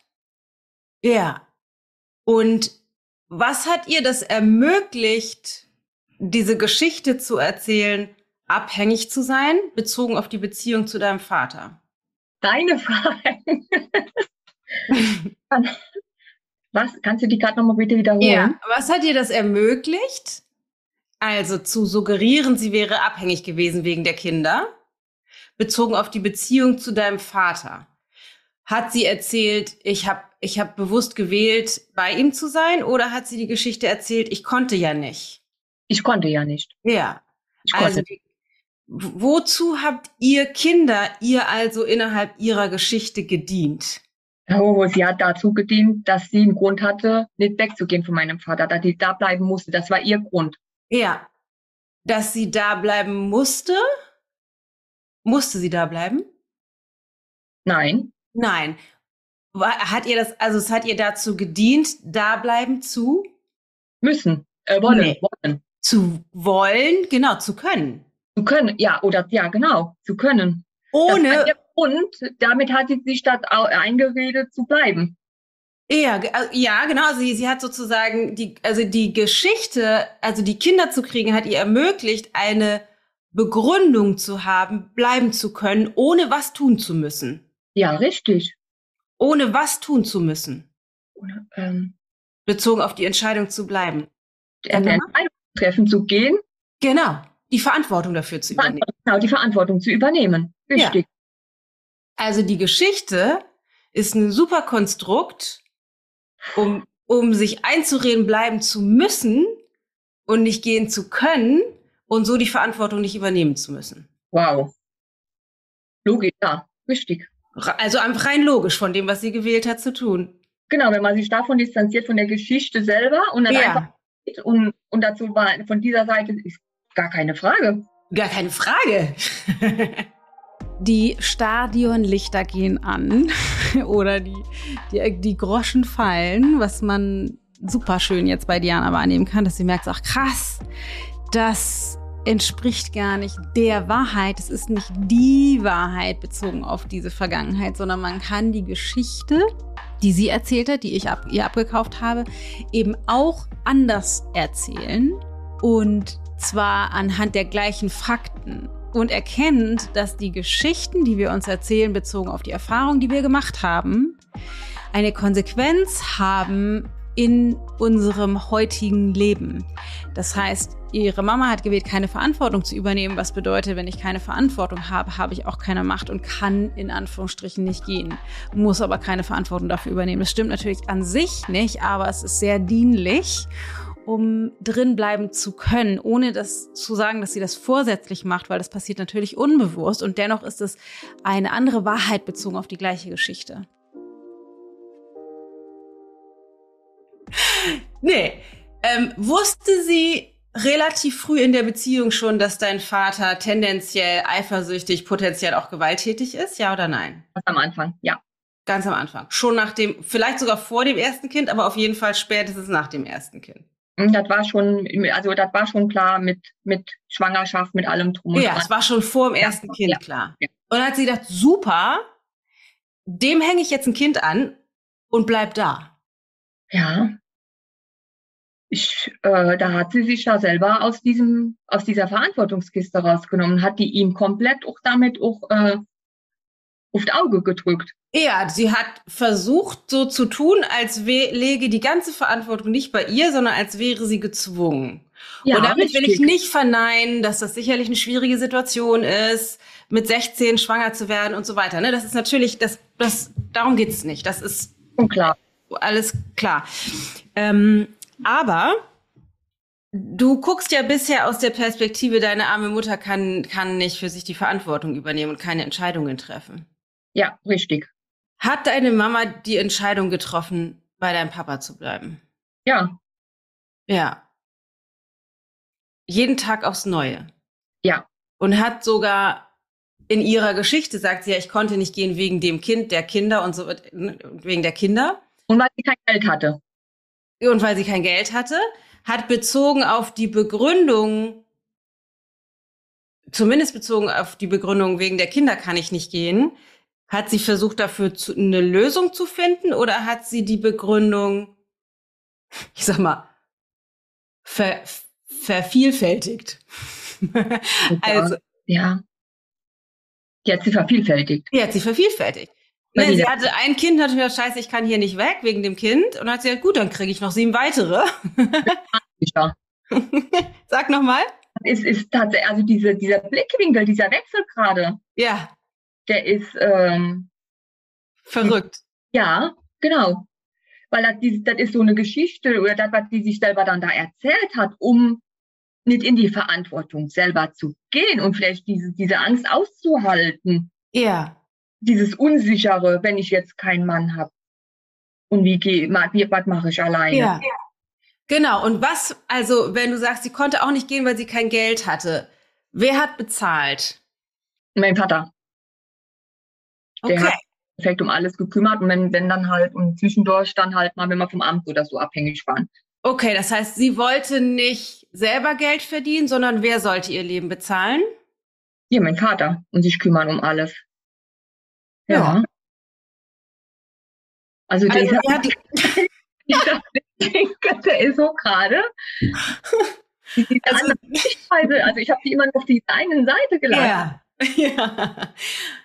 Ja. Und was hat ihr das ermöglicht, diese Geschichte zu erzählen, abhängig zu sein, bezogen auf die Beziehung zu deinem Vater? Deine Frage. was? Kannst du die gerade nochmal bitte wiederholen? Ja. Was hat dir das ermöglicht? Also zu suggerieren, sie wäre abhängig gewesen wegen der Kinder, bezogen auf die Beziehung zu deinem Vater hat sie erzählt, ich habe ich hab bewusst gewählt, bei ihm zu sein, oder hat sie die Geschichte erzählt, ich konnte ja nicht? Ich konnte ja nicht. Ja. Also, wozu habt ihr Kinder ihr also innerhalb ihrer Geschichte gedient? Oh, sie hat dazu gedient, dass sie einen Grund hatte, nicht wegzugehen von meinem Vater, dass sie da bleiben musste. Das war ihr Grund. Ja. Dass sie da bleiben musste? Musste sie da bleiben? Nein. Nein. Hat ihr das, also es hat ihr dazu gedient, da bleiben zu? Müssen. Äh, wollen, nee. wollen. Zu wollen, genau, zu können. Zu können, ja, oder ja, genau, zu können. Ohne. Und damit hat sie sich das eingeredet zu bleiben. Ja, ja, genau. Sie, sie hat sozusagen die, also die Geschichte, also die Kinder zu kriegen, hat ihr ermöglicht, eine Begründung zu haben, bleiben zu können, ohne was tun zu müssen. Ja, richtig. Ohne was tun zu müssen. Oder, ähm, Bezogen auf die Entscheidung zu bleiben. eine Entscheidung treffen zu gehen. Genau. Die Verantwortung dafür zu übernehmen. Genau, die Verantwortung zu übernehmen. Richtig. Ja. Also die Geschichte ist ein super Konstrukt, um, um sich einzureden, bleiben zu müssen und nicht gehen zu können und so die Verantwortung nicht übernehmen zu müssen. Wow. Logisch, ja, richtig. Also einfach rein logisch von dem, was sie gewählt hat, zu tun. Genau, wenn man sich davon distanziert von der Geschichte selber und dann ja. einfach und, und dazu war von dieser Seite ist gar keine Frage. Gar keine Frage. die Stadionlichter gehen an oder die, die, die Groschen fallen, was man super schön jetzt bei Diana wahrnehmen kann, dass sie merkt, ach krass, das entspricht gar nicht der Wahrheit. Es ist nicht die Wahrheit bezogen auf diese Vergangenheit, sondern man kann die Geschichte, die sie erzählt hat, die ich ab, ihr abgekauft habe, eben auch anders erzählen und zwar anhand der gleichen Fakten und erkennt, dass die Geschichten, die wir uns erzählen, bezogen auf die Erfahrung, die wir gemacht haben, eine Konsequenz haben in unserem heutigen Leben. Das heißt, ihre Mama hat gewählt, keine Verantwortung zu übernehmen, was bedeutet, wenn ich keine Verantwortung habe, habe ich auch keine Macht und kann in Anführungsstrichen nicht gehen, muss aber keine Verantwortung dafür übernehmen. Das stimmt natürlich an sich nicht, aber es ist sehr dienlich um drin bleiben zu können, ohne das zu sagen, dass sie das vorsätzlich macht, weil das passiert natürlich unbewusst und dennoch ist es eine andere Wahrheit bezogen auf die gleiche Geschichte. Nee, ähm, wusste sie relativ früh in der Beziehung schon, dass dein Vater tendenziell eifersüchtig, potenziell auch gewalttätig ist, ja oder nein? Ganz am Anfang, ja. Ganz am Anfang. Schon nach dem, vielleicht sogar vor dem ersten Kind, aber auf jeden Fall spätestens nach dem ersten Kind. Hm, das war schon, also das war schon klar mit, mit Schwangerschaft, mit allem drum und Ja, es war schon vor dem ersten ja, Kind ja, klar. Ja. Und dann hat sie gedacht, super, dem hänge ich jetzt ein Kind an und bleib da. Ja. Ich, äh, da hat sie sich ja selber aus diesem, aus dieser Verantwortungskiste rausgenommen, hat die ihm komplett auch damit auch äh, aufs Auge gedrückt. Ja, sie hat versucht, so zu tun, als läge die ganze Verantwortung nicht bei ihr, sondern als wäre sie gezwungen. Ja, und damit will ich nicht verneinen, dass das sicherlich eine schwierige Situation ist, mit 16 schwanger zu werden und so weiter. Ne? Das ist natürlich, das, das, darum geht's nicht. Das ist klar. alles klar. Ähm, aber Du guckst ja bisher aus der Perspektive, deine arme Mutter kann, kann nicht für sich die Verantwortung übernehmen und keine Entscheidungen treffen. Ja, richtig. Hat deine Mama die Entscheidung getroffen, bei deinem Papa zu bleiben? Ja. Ja. Jeden Tag aufs Neue. Ja. Und hat sogar in ihrer Geschichte sagt sie ja, ich konnte nicht gehen wegen dem Kind, der Kinder und so, wegen der Kinder. Und weil sie kein Geld hatte. Und weil sie kein Geld hatte, hat bezogen auf die Begründung, zumindest bezogen auf die Begründung wegen der Kinder kann ich nicht gehen, hat sie versucht, dafür zu, eine Lösung zu finden oder hat sie die Begründung, ich sag mal, ver, vervielfältigt? also, ja. Die hat sie vervielfältigt. Die hat sie vervielfältigt. Nee, sie hatte ein Kind, hat gesagt, scheiße, ich kann hier nicht weg wegen dem Kind. Und dann hat sie gesagt, gut, dann kriege ich noch sieben weitere. ja. Sag nochmal. Es ist tatsächlich, also diese, dieser Blickwinkel, dieser Wechsel gerade. Ja der ist ähm, verrückt. Ja, genau. Weil das, das ist so eine Geschichte oder das, was die sich selber dann da erzählt hat, um nicht in die Verantwortung selber zu gehen und vielleicht diese, diese Angst auszuhalten. Ja. Dieses Unsichere, wenn ich jetzt keinen Mann habe. Und wie gehe, was mache ich alleine? Ja. Genau. Und was, also, wenn du sagst, sie konnte auch nicht gehen, weil sie kein Geld hatte. Wer hat bezahlt? Mein Vater. Der okay. hat perfekt um alles gekümmert und wenn, wenn dann halt und zwischendurch dann halt mal, wenn wir vom Amt oder so abhängig waren. Okay, das heißt, sie wollte nicht selber Geld verdienen, sondern wer sollte ihr Leben bezahlen? Hier, mein Vater und sich kümmern um alles. Ja. ja. Also, also der, hat, der ist so gerade. also, also ich habe die immer auf die einen Seite gelassen. Ja. Ja.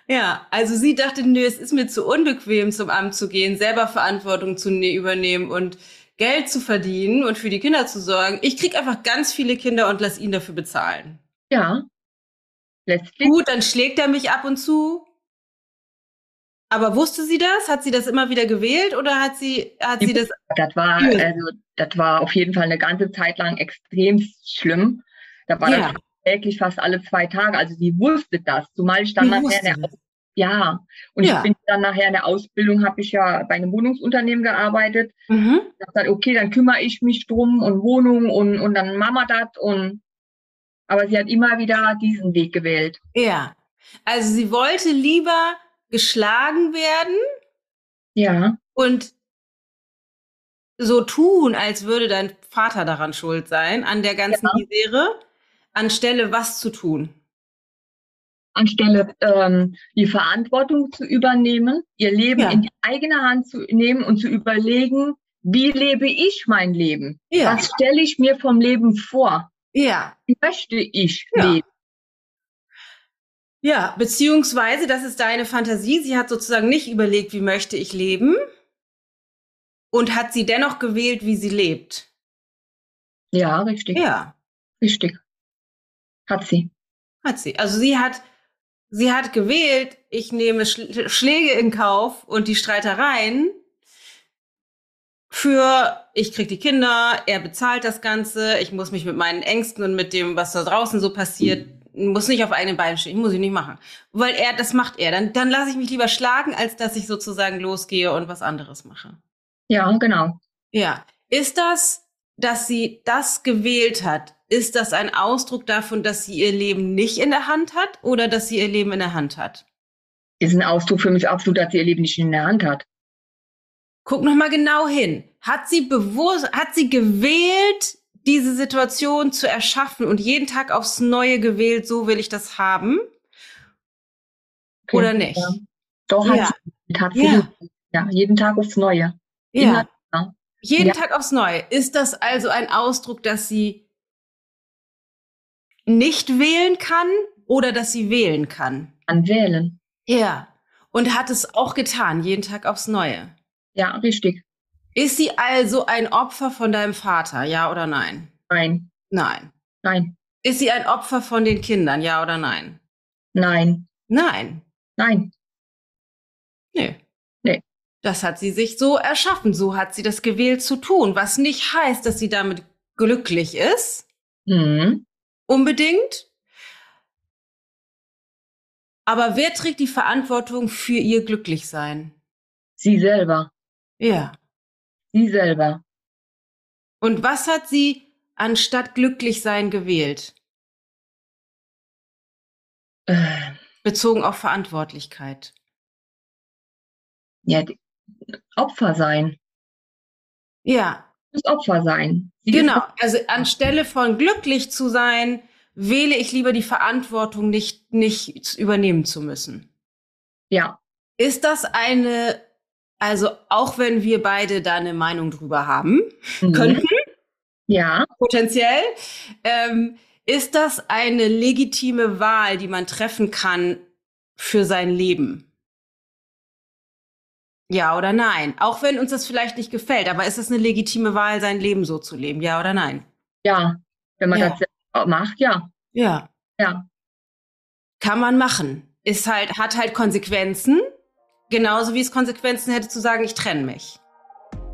ja, also sie dachte, nö, es ist mir zu unbequem, zum Amt zu gehen, selber Verantwortung zu ne-, übernehmen und Geld zu verdienen und für die Kinder zu sorgen. Ich krieg einfach ganz viele Kinder und lass ihn dafür bezahlen. Ja. Letztlich. Gut, dann schlägt er mich ab und zu. Aber wusste sie das? Hat sie das immer wieder gewählt oder hat sie, hat sie das? Das war, also, das war auf jeden Fall eine ganze Zeit lang extrem schlimm. Da war ja. das täglich fast alle zwei Tage. Also sie wusste das, zumal ich dann sie nachher der, ja, und ja. ich bin dann nachher in der Ausbildung, habe ich ja bei einem Wohnungsunternehmen gearbeitet. Mhm. Ich dachte, okay, dann kümmere ich mich drum und Wohnung und, und dann Mama das und aber sie hat immer wieder diesen Weg gewählt. Ja. Also sie wollte lieber geschlagen werden. Ja. Und so tun, als würde dein Vater daran schuld sein, an der ganzen ja. Misere, anstelle was zu tun? Anstelle ähm, die Verantwortung zu übernehmen, ihr Leben ja. in die eigene Hand zu nehmen und zu überlegen, wie lebe ich mein Leben? Ja. Was stelle ich mir vom Leben vor? Ja. Wie möchte ich ja. leben? Ja, beziehungsweise, das ist deine Fantasie. Sie hat sozusagen nicht überlegt, wie möchte ich leben und hat sie dennoch gewählt, wie sie lebt. Ja, richtig. Ja. Richtig. Hat sie. Hat sie. Also sie hat, sie hat gewählt, ich nehme Schläge in Kauf und die Streitereien für, ich krieg die Kinder, er bezahlt das Ganze, ich muss mich mit meinen Ängsten und mit dem, was da draußen so passiert, muss nicht auf einem Bein stehen, muss ich nicht machen. Weil er, das macht er. Dann, dann lasse ich mich lieber schlagen, als dass ich sozusagen losgehe und was anderes mache. Ja, genau. Ja. Ist das, dass sie das gewählt hat, ist das ein Ausdruck davon, dass sie ihr Leben nicht in der Hand hat oder dass sie ihr Leben in der Hand hat? Ist ein Ausdruck für mich absolut, dass sie ihr Leben nicht in der Hand hat. Guck noch mal genau hin. Hat sie bewusst, hat sie gewählt, diese Situation zu erschaffen und jeden Tag aufs Neue gewählt, so will ich das haben? Okay, Oder nicht? Ja. Doch, ja. hat sie, hat ja. ja, jeden Tag aufs Neue. Ja. ja. Jeden. Tag aufs Neue. Ist das also ein Ausdruck, dass sie nicht wählen kann oder dass sie wählen kann? An wählen. Ja. Und hat es auch getan, jeden Tag aufs Neue. Ja, richtig. Ist sie also ein Opfer von deinem Vater, ja oder nein? Nein. Nein. Nein. Ist sie ein Opfer von den Kindern, ja oder nein? Nein. Nein. Nein. Nee. Nee. Das hat sie sich so erschaffen, so hat sie das gewählt zu tun, was nicht heißt, dass sie damit glücklich ist. Mhm. Unbedingt. Aber wer trägt die Verantwortung für ihr Glücklichsein? Sie selber. Ja. Sie selber. Und was hat sie anstatt glücklich sein gewählt? Äh. Bezogen auf Verantwortlichkeit. Ja, Opfer sein. Ja. Das Opfer sein. Sie genau. Also anstelle von glücklich zu sein, wähle ich lieber die Verantwortung nicht, nicht übernehmen zu müssen. Ja. Ist das eine also auch wenn wir beide da eine Meinung drüber haben mhm. könnten, ja, potenziell, ähm, ist das eine legitime Wahl, die man treffen kann für sein Leben? Ja oder nein? Auch wenn uns das vielleicht nicht gefällt, aber ist es eine legitime Wahl, sein Leben so zu leben? Ja oder nein? Ja, wenn man ja. das macht, ja. Ja. Ja. Kann man machen. Ist halt, hat halt Konsequenzen. Genauso wie es Konsequenzen hätte zu sagen, ich trenne mich.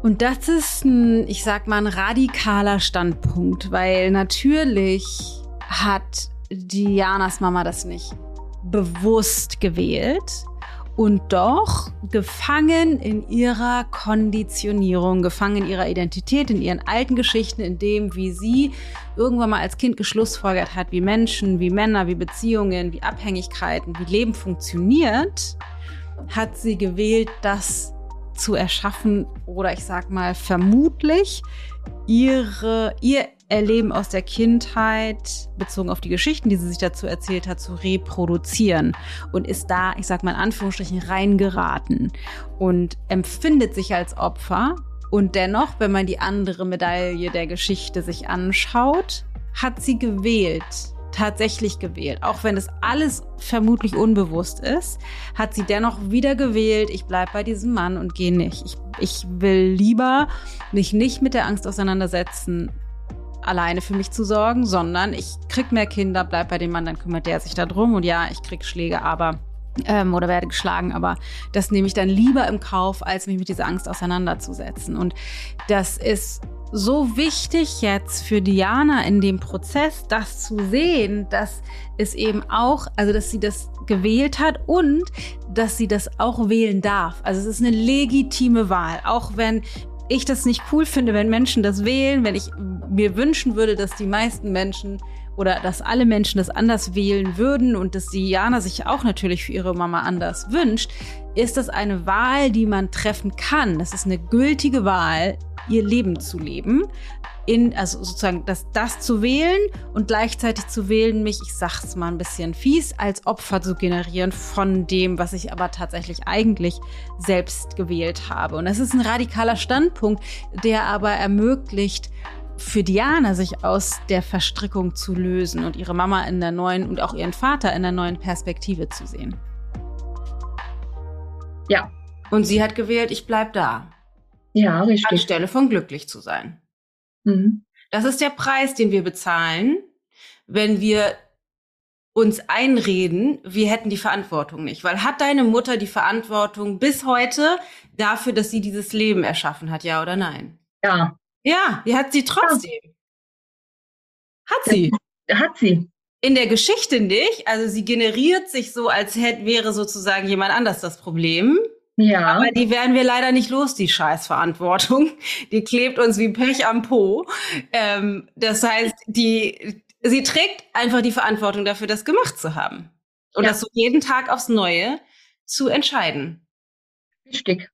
Und das ist ein, ich sag mal, ein radikaler Standpunkt, weil natürlich hat Dianas Mama das nicht bewusst gewählt und doch gefangen in ihrer Konditionierung, gefangen in ihrer Identität, in ihren alten Geschichten, in dem, wie sie irgendwann mal als Kind geschlussfolgert hat, wie Menschen, wie Männer, wie Beziehungen, wie Abhängigkeiten, wie Leben funktioniert hat sie gewählt, das zu erschaffen oder ich sag mal vermutlich ihre, ihr Erleben aus der Kindheit bezogen auf die Geschichten, die sie sich dazu erzählt hat, zu reproduzieren und ist da, ich sag mal in Anführungsstrichen, reingeraten und empfindet sich als Opfer. Und dennoch, wenn man die andere Medaille der Geschichte sich anschaut, hat sie gewählt tatsächlich gewählt. Auch wenn es alles vermutlich unbewusst ist, hat sie dennoch wieder gewählt, ich bleibe bei diesem Mann und gehe nicht. Ich, ich will lieber mich nicht mit der Angst auseinandersetzen, alleine für mich zu sorgen, sondern ich krieg mehr Kinder, bleib bei dem Mann, dann kümmert der sich darum und ja, ich krieg Schläge, aber ähm, oder werde geschlagen, aber das nehme ich dann lieber im Kauf, als mich mit dieser Angst auseinanderzusetzen. Und das ist so wichtig jetzt für Diana in dem Prozess, das zu sehen, dass es eben auch, also dass sie das gewählt hat und dass sie das auch wählen darf. Also es ist eine legitime Wahl, auch wenn ich das nicht cool finde, wenn Menschen das wählen, wenn ich mir wünschen würde, dass die meisten Menschen oder dass alle Menschen das anders wählen würden und dass Diana sich auch natürlich für ihre Mama anders wünscht, ist das eine Wahl, die man treffen kann. Das ist eine gültige Wahl, ihr Leben zu leben. In, also sozusagen das, das zu wählen und gleichzeitig zu wählen, mich, ich sag's mal ein bisschen fies, als Opfer zu generieren von dem, was ich aber tatsächlich eigentlich selbst gewählt habe. Und das ist ein radikaler Standpunkt, der aber ermöglicht, für Diana sich aus der Verstrickung zu lösen und ihre Mama in der neuen und auch ihren Vater in der neuen Perspektive zu sehen. Ja. Und sie hat gewählt, ich bleib da. Ja, richtig. Anstelle von glücklich zu sein. Mhm. Das ist der Preis, den wir bezahlen, wenn wir uns einreden, wir hätten die Verantwortung nicht. Weil hat deine Mutter die Verantwortung bis heute dafür, dass sie dieses Leben erschaffen hat, ja oder nein? Ja. Ja, die hat sie trotzdem. Ja. Hat sie. Hat sie. In der Geschichte nicht. Also sie generiert sich so, als hätte, wäre sozusagen jemand anders das Problem. Ja. Aber die werden wir leider nicht los, die Scheißverantwortung. Die klebt uns wie Pech am Po. Ähm, das heißt, die, sie trägt einfach die Verantwortung dafür, das gemacht zu haben. Und ja. das so jeden Tag aufs Neue zu entscheiden. Richtig.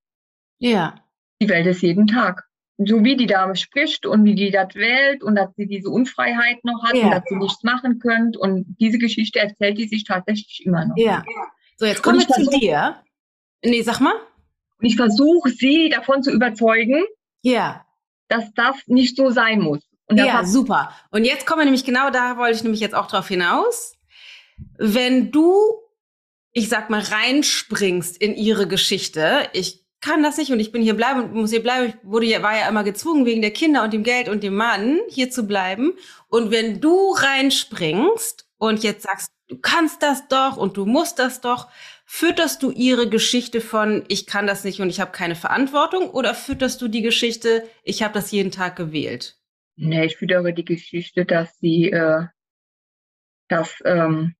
Ja. Die Welt ist jeden Tag. So wie die Dame spricht und wie die das wählt und dass sie diese Unfreiheit noch hat ja. und dass sie nichts machen könnt. Und diese Geschichte erzählt die sich tatsächlich immer noch. Ja. So, jetzt kommen wir zu dir. Nee, sag mal. Und ich versuche, sie davon zu überzeugen, ja. dass das nicht so sein muss. ja, super. Und jetzt kommen wir nämlich genau da, wollte ich nämlich jetzt auch drauf hinaus. Wenn du, ich sag mal, reinspringst in ihre Geschichte, ich kann das nicht und ich bin hier bleiben und muss hier bleiben. Ich wurde ja, war ja immer gezwungen, wegen der Kinder und dem Geld und dem Mann hier zu bleiben. Und wenn du reinspringst und jetzt sagst, du kannst das doch und du musst das doch, Fütterst du ihre Geschichte von, ich kann das nicht und ich habe keine Verantwortung oder fütterst du die Geschichte, ich habe das jeden Tag gewählt? Nee, ich füttere die Geschichte, dass sie äh, das ähm,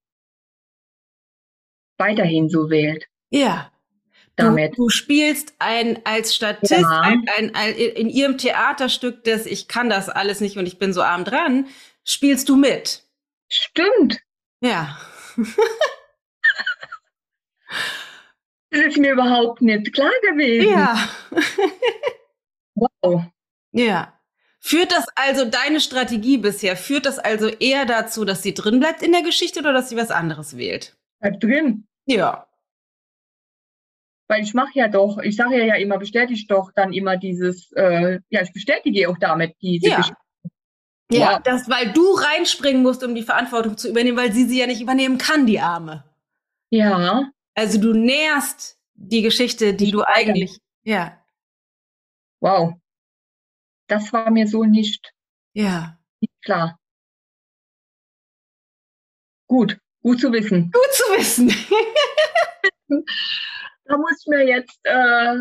weiterhin so wählt. Ja. Damit. Du, du spielst ein als Statist ja. ein, ein, ein, in ihrem Theaterstück des Ich kann das alles nicht und ich bin so arm dran, spielst du mit. Stimmt. Ja. Das ist mir überhaupt nicht klar gewesen. Ja. wow. Ja. Führt das also deine Strategie bisher, führt das also eher dazu, dass sie drin bleibt in der Geschichte oder dass sie was anderes wählt? Bleibt drin. Ja. Weil ich mache ja doch, ich sage ja, ja immer, bestätige doch dann immer dieses, äh, ja, ich bestätige auch damit diese ja. Geschichte. Ja, ja, das, weil du reinspringen musst, um die Verantwortung zu übernehmen, weil sie sie ja nicht übernehmen kann, die Arme. Ja. Also du näherst die Geschichte, die du eigentlich, ja. Wow. Das war mir so nicht, ja. nicht klar. Gut, gut zu wissen. Gut zu wissen. da muss ich mir jetzt, äh,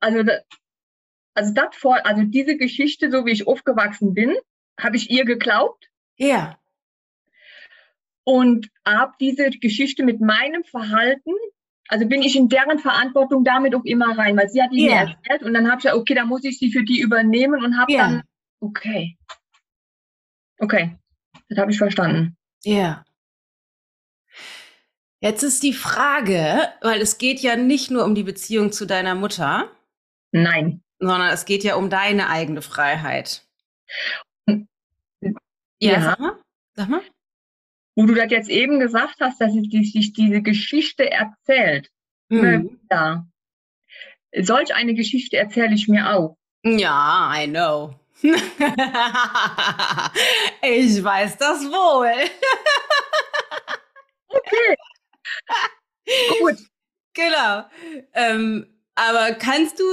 also, also das vor, also diese Geschichte, so wie ich aufgewachsen bin, habe ich ihr geglaubt. Ja. Und habe diese Geschichte mit meinem Verhalten also bin ich in deren Verantwortung damit auch immer rein, weil sie hat die yeah. mir erzählt und dann habe ich ja, okay, da muss ich sie für die übernehmen und habe yeah. dann, okay, okay, das habe ich verstanden. Ja. Yeah. Jetzt ist die Frage, weil es geht ja nicht nur um die Beziehung zu deiner Mutter. Nein. Sondern es geht ja um deine eigene Freiheit. Ja. ja. Sag mal wo du das jetzt eben gesagt hast, dass sich die, diese Geschichte erzählt. Mhm. Ja. Solch eine Geschichte erzähle ich mir auch. Ja, I know. ich weiß das wohl. okay. Gut. Genau. Ähm, aber kannst du,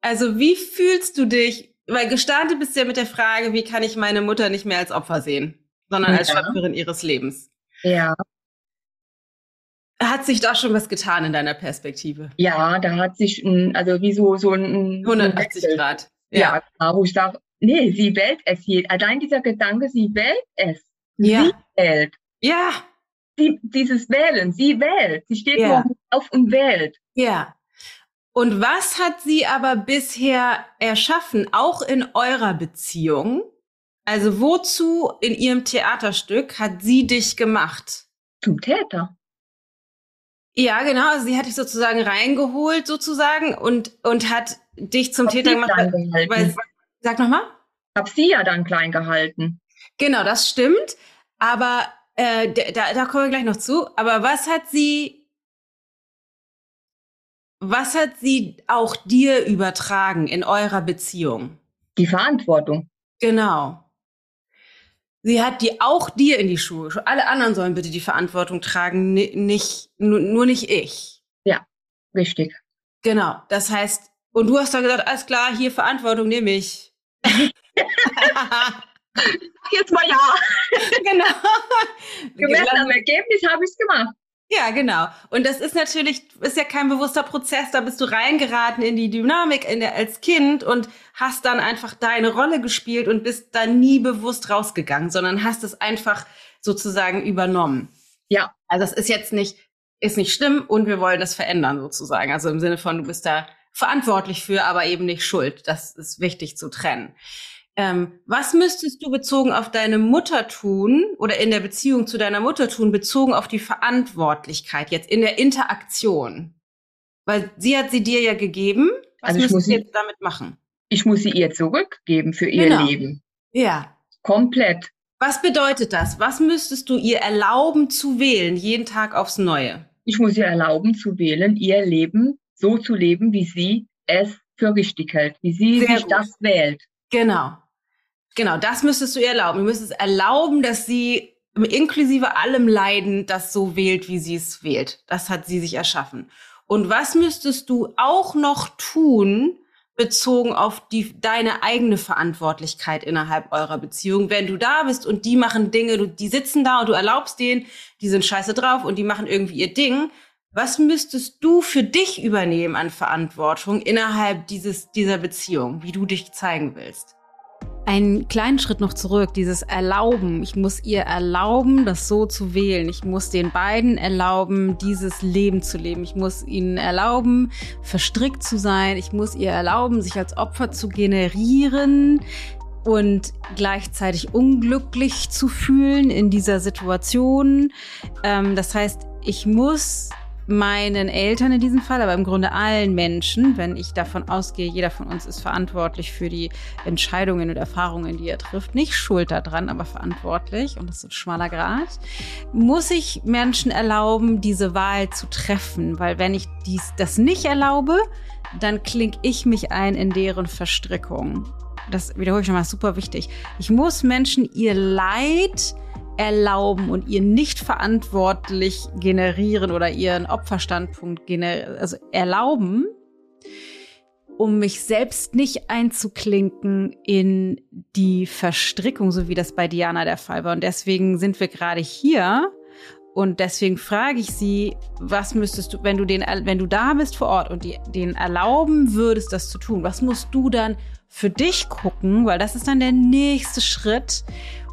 also wie fühlst du dich, weil gestartet bist du ja mit der Frage, wie kann ich meine Mutter nicht mehr als Opfer sehen, sondern ja. als Schöpferin ihres Lebens. Ja. Hat sich da schon was getan in deiner Perspektive? Ja, da hat sich, also wie so, so ein 180 ein Grad. Ja, ja wo ich sage, nee, sie wählt es hier. Allein dieser Gedanke, sie wählt es. Ja. Sie wählt. Ja. Sie, dieses Wählen, sie wählt. Sie steht ja. auf und wählt. Ja. Und was hat sie aber bisher erschaffen, auch in eurer Beziehung? Also wozu in ihrem Theaterstück hat sie dich gemacht? Zum Täter. Ja, genau. Also sie hat dich sozusagen reingeholt, sozusagen, und, und hat dich zum hab Täter gemacht. Weil, sag nochmal. Hab sie ja dann klein gehalten. Genau, das stimmt. Aber äh, da, da kommen wir gleich noch zu. Aber was hat sie, was hat sie auch dir übertragen in eurer Beziehung? Die Verantwortung. Genau. Sie hat die auch dir in die Schuhe. Alle anderen sollen bitte die Verantwortung tragen, nicht, nur nicht ich. Ja, richtig. Genau. Das heißt, und du hast dann gesagt, alles klar, hier Verantwortung nehme ich. Jetzt mal ja. Genau. Gemessen am Ergebnis habe ich es gemacht. Ja, genau. Und das ist natürlich, ist ja kein bewusster Prozess. Da bist du reingeraten in die Dynamik in der, als Kind und hast dann einfach deine Rolle gespielt und bist da nie bewusst rausgegangen, sondern hast es einfach sozusagen übernommen. Ja. Also es ist jetzt nicht, ist nicht schlimm und wir wollen das verändern sozusagen. Also im Sinne von, du bist da verantwortlich für, aber eben nicht schuld. Das ist wichtig zu trennen. Ähm, was müsstest du bezogen auf deine Mutter tun oder in der Beziehung zu deiner Mutter tun, bezogen auf die Verantwortlichkeit jetzt in der Interaktion? Weil sie hat sie dir ja gegeben. Was also müsstest du jetzt damit machen? Ich muss sie ihr zurückgeben für ihr genau. Leben. Ja. Komplett. Was bedeutet das? Was müsstest du ihr erlauben zu wählen, jeden Tag aufs Neue? Ich muss ihr erlauben zu wählen, ihr Leben so zu leben, wie sie es für richtig hält, wie sie Sehr sich gut. das wählt. Genau. Genau, das müsstest du ihr erlauben. Du müsstest erlauben, dass sie inklusive allem Leiden das so wählt, wie sie es wählt. Das hat sie sich erschaffen. Und was müsstest du auch noch tun, bezogen auf die, deine eigene Verantwortlichkeit innerhalb eurer Beziehung, wenn du da bist und die machen Dinge, die sitzen da und du erlaubst denen, die sind scheiße drauf und die machen irgendwie ihr Ding. Was müsstest du für dich übernehmen an Verantwortung innerhalb dieses, dieser Beziehung, wie du dich zeigen willst? Einen kleinen Schritt noch zurück, dieses Erlauben. Ich muss ihr erlauben, das so zu wählen. Ich muss den beiden erlauben, dieses Leben zu leben. Ich muss ihnen erlauben, verstrickt zu sein. Ich muss ihr erlauben, sich als Opfer zu generieren und gleichzeitig unglücklich zu fühlen in dieser Situation. Ähm, das heißt, ich muss meinen Eltern in diesem Fall, aber im Grunde allen Menschen, wenn ich davon ausgehe, jeder von uns ist verantwortlich für die Entscheidungen und Erfahrungen, die er trifft, nicht schuld daran, aber verantwortlich, und das ist ein schmaler Grad, muss ich Menschen erlauben, diese Wahl zu treffen, weil wenn ich dies, das nicht erlaube, dann klinge ich mich ein in deren Verstrickung. Das wiederhole ich nochmal, super wichtig. Ich muss Menschen ihr Leid erlauben und ihr nicht verantwortlich generieren oder ihren Opferstandpunkt also erlauben, um mich selbst nicht einzuklinken in die Verstrickung, so wie das bei Diana der Fall war. Und deswegen sind wir gerade hier. Und deswegen frage ich sie, was müsstest du, wenn du den, wenn du da bist vor Ort und die, den erlauben würdest, das zu tun, was musst du dann für dich gucken? Weil das ist dann der nächste Schritt.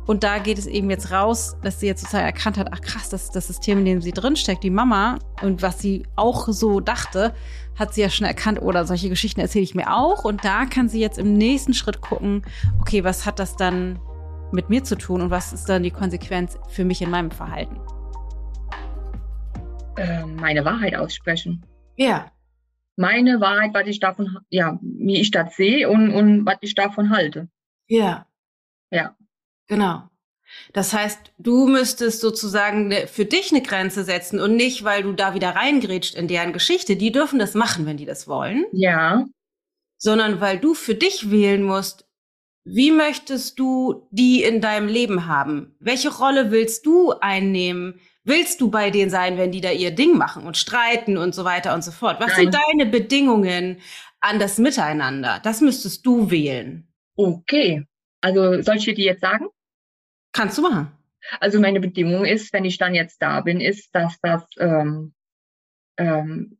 Und da geht es eben jetzt raus, dass sie jetzt sozusagen erkannt hat, ach krass, das ist das System, in dem sie drinsteckt, die Mama. Und was sie auch so dachte, hat sie ja schon erkannt, oder solche Geschichten erzähle ich mir auch. Und da kann sie jetzt im nächsten Schritt gucken, okay, was hat das dann mit mir zu tun und was ist dann die Konsequenz für mich in meinem Verhalten? Äh, meine Wahrheit aussprechen. Ja. Meine Wahrheit, was ich davon, ja, wie ich das sehe und, und was ich davon halte. Ja. Ja. Genau. Das heißt, du müsstest sozusagen ne, für dich eine Grenze setzen und nicht, weil du da wieder reingrätscht in deren Geschichte. Die dürfen das machen, wenn die das wollen. Ja. Sondern weil du für dich wählen musst, wie möchtest du die in deinem Leben haben? Welche Rolle willst du einnehmen? Willst du bei denen sein, wenn die da ihr Ding machen und streiten und so weiter und so fort? Was Nein. sind deine Bedingungen an das Miteinander? Das müsstest du wählen. Okay. Also soll ich dir die jetzt sagen? Kannst du machen. Also meine Bedingung ist, wenn ich dann jetzt da bin, ist, dass das ähm, ähm,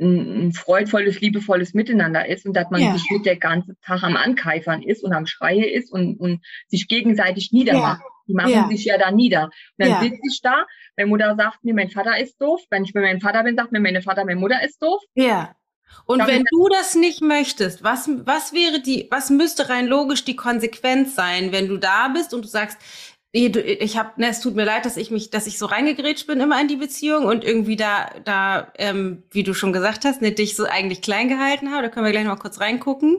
ein, freudvolles, liebevolles Miteinander ist und dass man ja. sich mit der ganze Tag am Ankeifern ist und am Schreie ist und, und sich gegenseitig niedermacht. Ja. Die machen ja. sich ja da nieder. Und dann sitze ich da, meine Mutter sagt mir, mein Vater ist doof. Wenn ich bei meinem Vater bin, sagt mir meine Vater, meine Mutter ist doof. Ja. Und wenn du das nicht möchtest, was, was wäre die, was müsste rein logisch die Konsequenz sein, wenn du da bist und du sagst, ich habe, ne, es tut mir leid, dass ich mich, dass ich so reingegrätscht bin immer in die Beziehung und irgendwie da, da, ähm, wie du schon gesagt hast, ne, dich so eigentlich klein gehalten habe. Da können wir gleich noch mal kurz reingucken.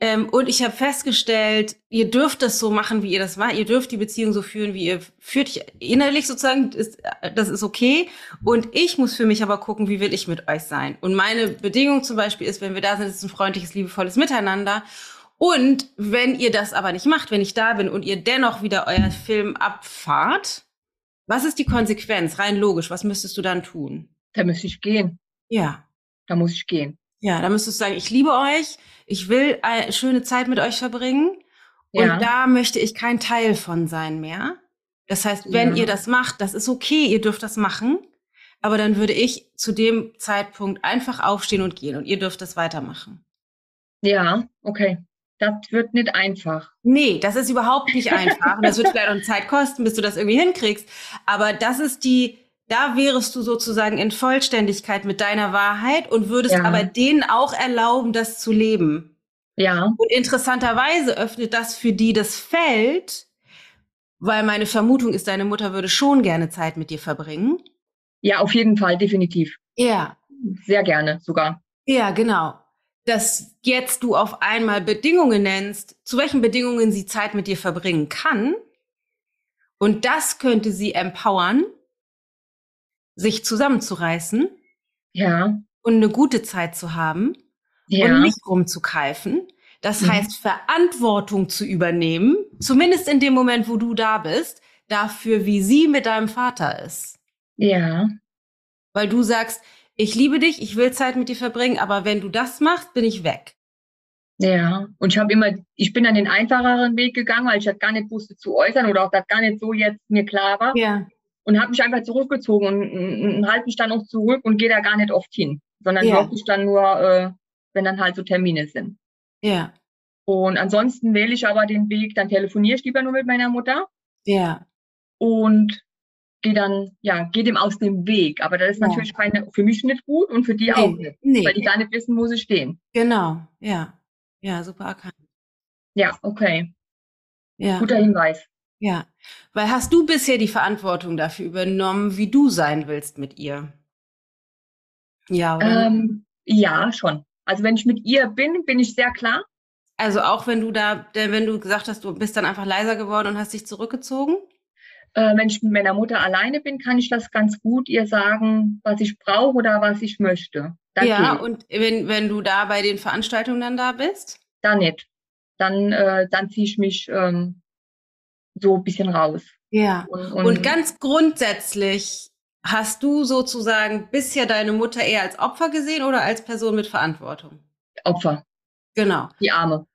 Ähm, und ich habe festgestellt, ihr dürft das so machen, wie ihr das macht. Ihr dürft die Beziehung so führen, wie ihr führt. Ich, innerlich sozusagen, ist, das ist okay. Und ich muss für mich aber gucken, wie will ich mit euch sein. Und meine Bedingung zum Beispiel ist, wenn wir da sind, ist ein freundliches, liebevolles Miteinander. Und wenn ihr das aber nicht macht, wenn ich da bin und ihr dennoch wieder euer Film abfahrt, was ist die Konsequenz? Rein logisch, was müsstest du dann tun? Da müsste ich gehen. Ja. Da muss ich gehen. Ja, da müsstest du sagen, ich liebe euch, ich will eine schöne Zeit mit euch verbringen ja. und da möchte ich kein Teil von sein mehr. Das heißt, wenn ja. ihr das macht, das ist okay, ihr dürft das machen, aber dann würde ich zu dem Zeitpunkt einfach aufstehen und gehen und ihr dürft das weitermachen. Ja, okay. Das wird nicht einfach. Nee, das ist überhaupt nicht einfach. Und das wird vielleicht auch Zeit kosten, bis du das irgendwie hinkriegst. Aber das ist die, da wärest du sozusagen in Vollständigkeit mit deiner Wahrheit und würdest ja. aber denen auch erlauben, das zu leben. Ja. Und interessanterweise öffnet das für die das Feld, weil meine Vermutung ist, deine Mutter würde schon gerne Zeit mit dir verbringen. Ja, auf jeden Fall, definitiv. Ja. Sehr gerne sogar. Ja, genau dass jetzt du auf einmal Bedingungen nennst, zu welchen Bedingungen sie Zeit mit dir verbringen kann. Und das könnte sie empowern, sich zusammenzureißen. Ja. Und eine gute Zeit zu haben. Ja. Und nicht rumzukeifen. Das mhm. heißt, Verantwortung zu übernehmen, zumindest in dem Moment, wo du da bist, dafür, wie sie mit deinem Vater ist. Ja. Weil du sagst, ich liebe dich, ich will Zeit mit dir verbringen, aber wenn du das machst, bin ich weg. Ja, und ich habe immer, ich bin dann den einfacheren Weg gegangen, weil ich das gar nicht wusste zu äußern oder auch das gar nicht so jetzt mir klar war. Ja. Und habe mich einfach zurückgezogen und, und, halte mich dann auch zurück und gehe da gar nicht oft hin, sondern ja. wirklich dann nur, äh, wenn dann halt so Termine sind. Ja. Und ansonsten wähle ich aber den Weg, dann telefoniere ich lieber nur mit meiner Mutter. Ja. Und gehe dann, ja, gehe dem aus dem Weg. Aber das ist ja. natürlich keine, für mich nicht gut und für die nee, auch nicht. Nee. Weil die gar nicht wissen, wo sie stehen. Genau, ja. Ja, super erkannt. Ja, okay. Ja. Guter Hinweis. Ja. Weil hast du bisher die Verantwortung dafür übernommen, wie du sein willst mit ihr? Ja, oder? Ähm, ja, schon. Also wenn ich mit ihr bin, bin ich sehr klar. Also auch wenn du da, wenn du gesagt hast, du bist dann einfach leiser geworden und hast dich zurückgezogen? Äh, wenn ich mit meiner Mutter alleine bin, kann ich das ganz gut ihr sagen, was ich brauche oder was ich möchte. Das ja, geht. und wenn, wenn du da bei den Veranstaltungen dann da bist? Dann nicht. Dann, äh, dann ziehe ich mich ähm, so ein bisschen raus. Ja. Und, und, und ganz grundsätzlich hast du sozusagen bisher deine Mutter eher als Opfer gesehen oder als Person mit Verantwortung? Opfer. Genau. Die Arme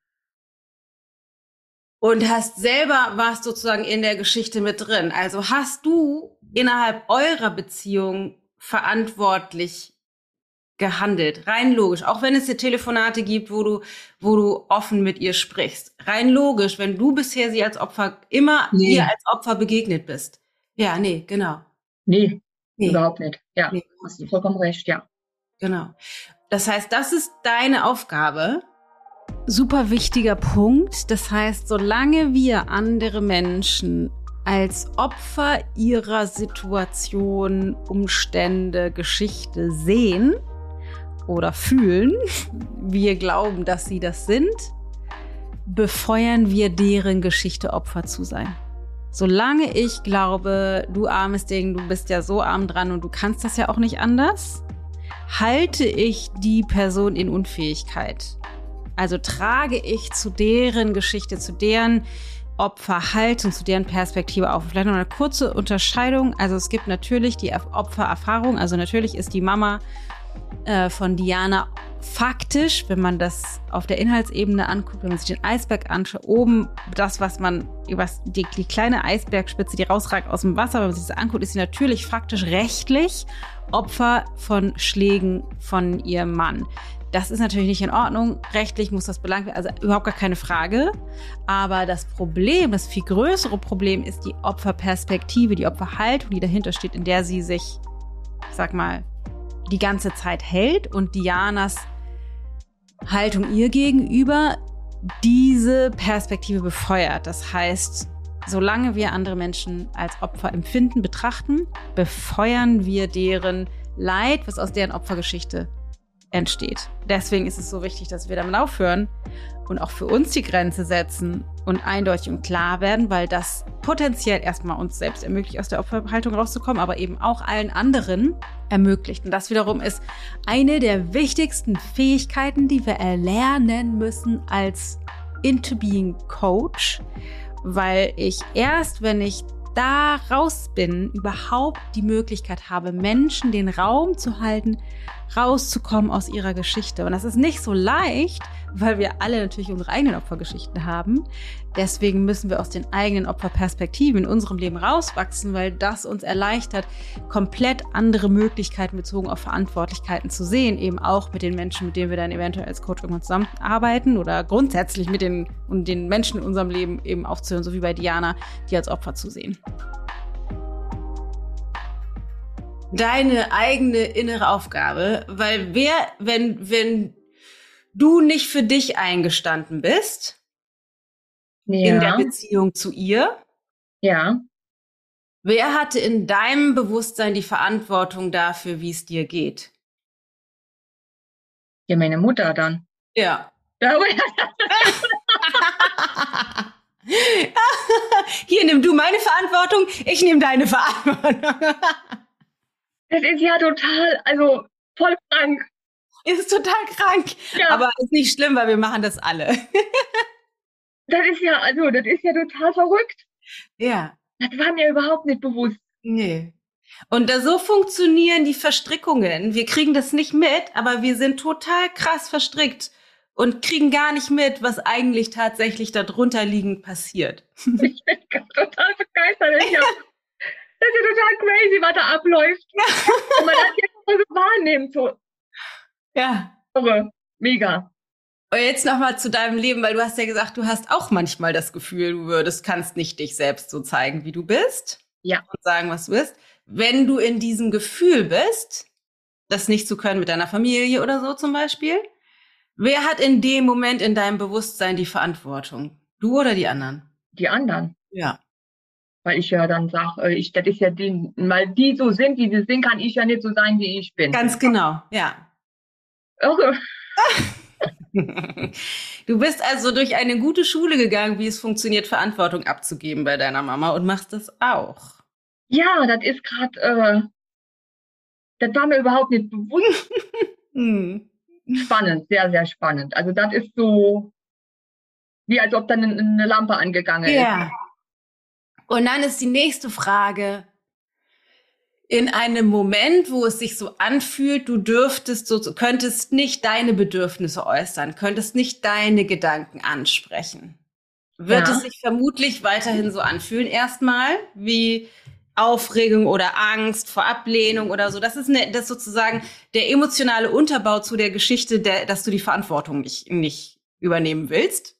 und hast selber warst sozusagen in der Geschichte mit drin. Also hast du innerhalb eurer Beziehung verantwortlich gehandelt, rein logisch, auch wenn es dir Telefonate gibt, wo du, wo du offen mit ihr sprichst. Rein logisch, wenn du bisher sie als Opfer immer nee. ihr als Opfer begegnet bist. Ja, nee, genau. Nee, nee. überhaupt nicht. Ja, nee. hast du vollkommen recht, ja. Genau. Das heißt, das ist deine Aufgabe, Super wichtiger Punkt. Das heißt, solange wir andere Menschen als Opfer ihrer Situation, Umstände, Geschichte sehen oder fühlen, wir glauben, dass sie das sind, befeuern wir deren Geschichte Opfer zu sein. Solange ich glaube, du armes Ding, du bist ja so arm dran und du kannst das ja auch nicht anders, halte ich die Person in Unfähigkeit Also trage ich zu deren Geschichte, zu deren Opferhaltung, zu deren Perspektive auf. Vielleicht noch eine kurze Unterscheidung. Also es gibt natürlich die Opfererfahrung. Also natürlich ist die Mama äh, von Diana faktisch, wenn man das auf der Inhaltsebene anguckt, wenn man sich den Eisberg anschaut, oben das, was man, was die, die kleine Eisbergspitze, die rausragt aus dem Wasser, wenn man sich das anguckt, ist sie natürlich faktisch rechtlich Opfer von Schlägen von ihrem Mann. Das ist natürlich nicht in Ordnung. Rechtlich muss das belangt werden, also überhaupt gar keine Frage. Aber das Problem, das viel größere Problem ist die Opferperspektive, die Opferhaltung, die dahinter steht, in der sie sich, ich sag mal, die ganze Zeit hält und Dianas Haltung ihr gegenüber diese Perspektive befeuert. Das heißt, solange wir andere Menschen als Opfer empfinden, betrachten, befeuern wir deren Leid, was aus deren Opfergeschichte entsteht. Deswegen ist es so wichtig, dass wir damit aufhören und auch für uns die Grenze setzen und eindeutig und klar werden, weil das potenziell erstmal uns selbst ermöglicht, aus der Opferhaltung rauszukommen, aber eben auch allen anderen ermöglicht. Und das wiederum ist eine der wichtigsten Fähigkeiten, die wir erlernen müssen als Into Being Coach, weil ich erst, wenn ich da raus bin, überhaupt die Möglichkeit habe, Menschen den Raum zu halten, rauszukommen aus ihrer Geschichte. Und das ist nicht so leicht, weil wir alle natürlich unsere eigenen Opfergeschichten haben. Deswegen müssen wir aus den eigenen Opferperspektiven in unserem Leben rauswachsen, weil das uns erleichtert, komplett andere Möglichkeiten bezogen auf Verantwortlichkeiten zu sehen, eben auch mit den Menschen, mit denen wir dann eventuell als Coach irgendwann zusammenarbeiten oder grundsätzlich mit den, und den Menschen in unserem Leben eben aufzuhören, so wie bei Diana, die als Opfer zu sehen. deine eigene innere Aufgabe, weil wer, wenn, wenn du nicht für dich eingestanden bist, ja. in der Beziehung zu ihr, ja. Wer hatte in deinem Bewusstsein die Verantwortung dafür, wie es dir geht? Ja, meine Mutter dann. Ja. Hier nimm du meine Verantwortung, ich nehme deine Verantwortung. Das ist ja total, also voll krank. Ist total krank. Ja. Aber ist nicht schlimm, weil wir machen das alle. das ist ja, also, das ist ja total verrückt. Ja. Das war mir überhaupt nicht bewusst. Nee. Und da so funktionieren die Verstrickungen. Wir kriegen das nicht mit, aber wir sind total krass verstrickt und kriegen gar nicht mit, was eigentlich tatsächlich darunter liegend passiert. Ich bin total begeistert. Ich hab das ist ja total crazy, was da abläuft. Und man das jetzt so wahrnimmt. So. Ja. Mega. Und jetzt nochmal zu deinem Leben, weil du hast ja gesagt, du hast auch manchmal das Gefühl, du würdest, kannst nicht dich selbst so zeigen, wie du bist. Ja. Und sagen, was du bist. Wenn du in diesem Gefühl bist, das nicht zu können mit deiner Familie oder so zum Beispiel, wer hat in dem Moment in deinem Bewusstsein die Verantwortung? Du oder die anderen? Die anderen. Ja. Weil ich ja dann sage, äh, ich, das ist ja die, weil die so sind, wie sie sind, kann ich ja nicht so sein, wie ich bin. Ganz genau, ja. Irre. Du bist also durch eine gute Schule gegangen, wie es funktioniert, Verantwortung abzugeben bei deiner Mama und machst das auch. Ja, das ist gerade, äh, das war mir überhaupt nicht bewusst. hm. Spannend, sehr, sehr spannend. Also das ist so, wie als ob dann eine Lampe angegangen ist. Ja, und dann ist die nächste Frage, in einem Moment, wo es sich so anfühlt, du dürftest so, könntest nicht deine Bedürfnisse äußern, könntest nicht deine Gedanken ansprechen. Wird ja. es sich vermutlich weiterhin so anfühlen, erstmal, wie Aufregung oder Angst vor Ablehnung oder so. Das ist, eine, das ist sozusagen der emotionale Unterbau zu der Geschichte, der, dass du die Verantwortung nicht, nicht übernehmen willst.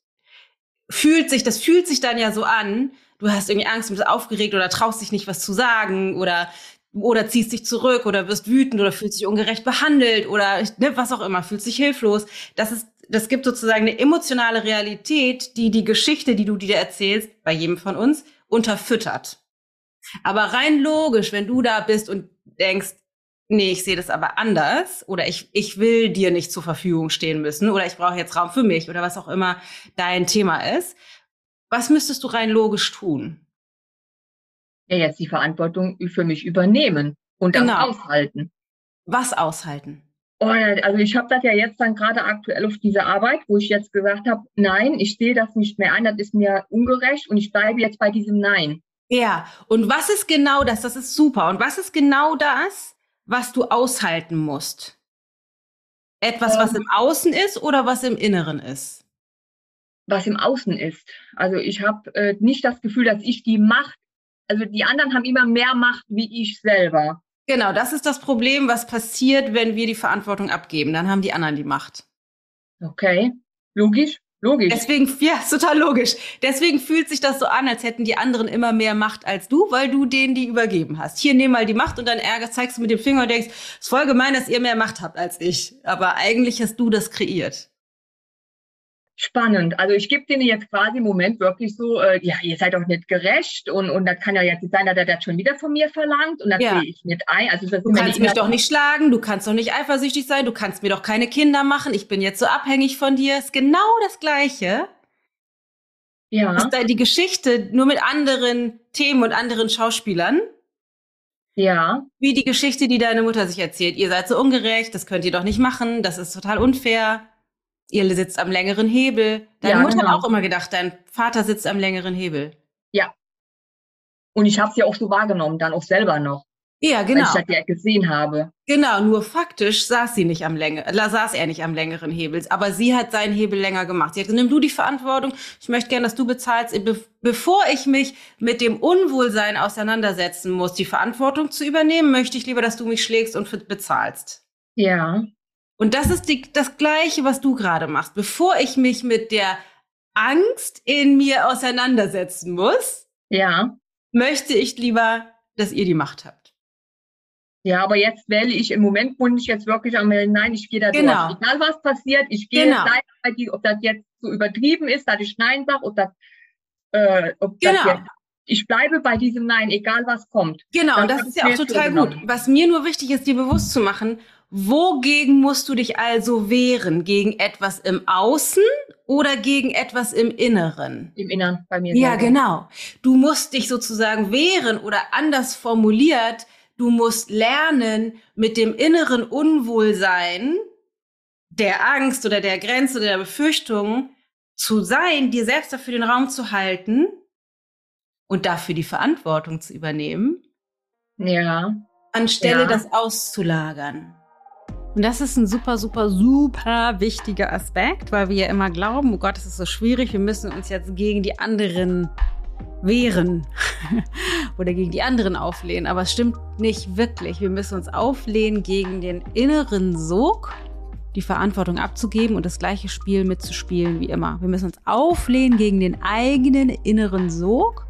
Fühlt sich, das fühlt sich dann ja so an, du hast irgendwie Angst, du bist aufgeregt oder traust dich nicht, was zu sagen oder oder ziehst dich zurück oder wirst wütend oder fühlst dich ungerecht behandelt oder ne, was auch immer, fühlst dich hilflos. Das ist, das gibt sozusagen eine emotionale Realität, die die Geschichte, die du dir erzählst, bei jedem von uns, unterfüttert. Aber rein logisch, wenn du da bist und denkst, nee, ich sehe das aber anders oder ich, ich will dir nicht zur Verfügung stehen müssen oder ich brauche jetzt Raum für mich oder was auch immer dein Thema ist, was müsstest du rein logisch tun? Ja, jetzt die Verantwortung für mich übernehmen und genau. das aushalten. Was aushalten? Oh, also ich habe das ja jetzt dann gerade aktuell auf dieser Arbeit, wo ich jetzt gesagt habe, nein, ich sehe das nicht mehr ein, das ist mir ungerecht und ich bleibe jetzt bei diesem Nein. Ja, und was ist genau das? Das ist super. Und was ist genau das, was du aushalten musst? Etwas, was ähm. im Außen ist oder was im Inneren ist? Was im Außen ist. Also ich habe äh, nicht das Gefühl, dass ich die Macht, also die anderen haben immer mehr Macht wie ich selber. Genau, das ist das Problem, was passiert, wenn wir die Verantwortung abgeben. Dann haben die anderen die Macht. Okay, logisch. Logisch. Deswegen, ja, total logisch. Deswegen fühlt sich das so an, als hätten die anderen immer mehr Macht als du, weil du denen die übergeben hast. Hier, nimm mal die Macht und dann ärgerst, zeigst du mit dem Finger und denkst, es ist voll gemein, dass ihr mehr Macht habt als ich. Aber eigentlich hast du das kreiert spannend. Also ich gebe denen jetzt quasi im Moment wirklich so, äh, ja, ihr seid doch nicht gerecht und, und das kann ja jetzt sein, dass er das schon wieder von mir verlangt und das ja. sehe ich nicht ein. Also das du kannst mich doch nicht schlagen, du kannst doch nicht eifersüchtig sein, du kannst mir doch keine Kinder machen, ich bin jetzt so abhängig von dir. Ist genau das Gleiche. Ja. Ist da die Geschichte nur mit anderen Themen und anderen Schauspielern. Ja. Wie die Geschichte, die deine Mutter sich erzählt. Ihr seid so ungerecht, das könnt ihr doch nicht machen, das ist total unfair ihr sitzt am längeren Hebel. Deine ja, Mutter genau. hat auch immer gedacht, dein Vater sitzt am längeren Hebel. Ja. Und ich habe es ja auch so wahrgenommen, dann auch selber noch. Ja, genau. Weil ich das ja gesehen habe. Genau, nur faktisch saß sie nicht am Länge, saß er nicht am längeren Hebel, aber sie hat seinen Hebel länger gemacht. Sie hat gesagt, nimm du die Verantwortung. Ich möchte gerne, dass du bezahlst, be bevor ich mich mit dem Unwohlsein auseinandersetzen muss, die Verantwortung zu übernehmen, möchte ich lieber, dass du mich schlägst und bezahlst. Ja. Und das ist die, das Gleiche, was du gerade machst. Bevor ich mich mit der Angst in mir auseinandersetzen muss, ja. möchte ich lieber, dass ihr die Macht habt. Ja, aber jetzt wähle ich im Moment, wo ich jetzt wirklich am Nein, ich gehe da genau. durch. Egal was passiert, ich gehe genau. jetzt ob das jetzt so übertrieben ist, dass ich Nein sage, ob das, äh, ob genau. das jetzt ich bleibe bei diesem Nein, egal was kommt. Genau, das und das ist ja auch total gut. Was mir nur wichtig ist, dir bewusst zu machen, Wogegen musst du dich also wehren? Gegen etwas im Außen oder gegen etwas im Inneren? Im Inneren, bei mir. Ja, genau. Du musst dich sozusagen wehren oder anders formuliert, du musst lernen, mit dem inneren Unwohlsein, der Angst oder der Grenze oder der Befürchtung zu sein, dir selbst dafür den Raum zu halten und dafür die Verantwortung zu übernehmen. Ja. Anstelle ja. das auszulagern. Und das ist ein super, super, super wichtiger Aspekt, weil wir ja immer glauben, oh Gott, es ist so schwierig, wir müssen uns jetzt gegen die anderen wehren oder gegen die anderen auflehnen. Aber es stimmt nicht wirklich. Wir müssen uns auflehnen gegen den inneren Sog, die Verantwortung abzugeben und das gleiche Spiel mitzuspielen wie immer. Wir müssen uns auflehnen gegen den eigenen inneren Sog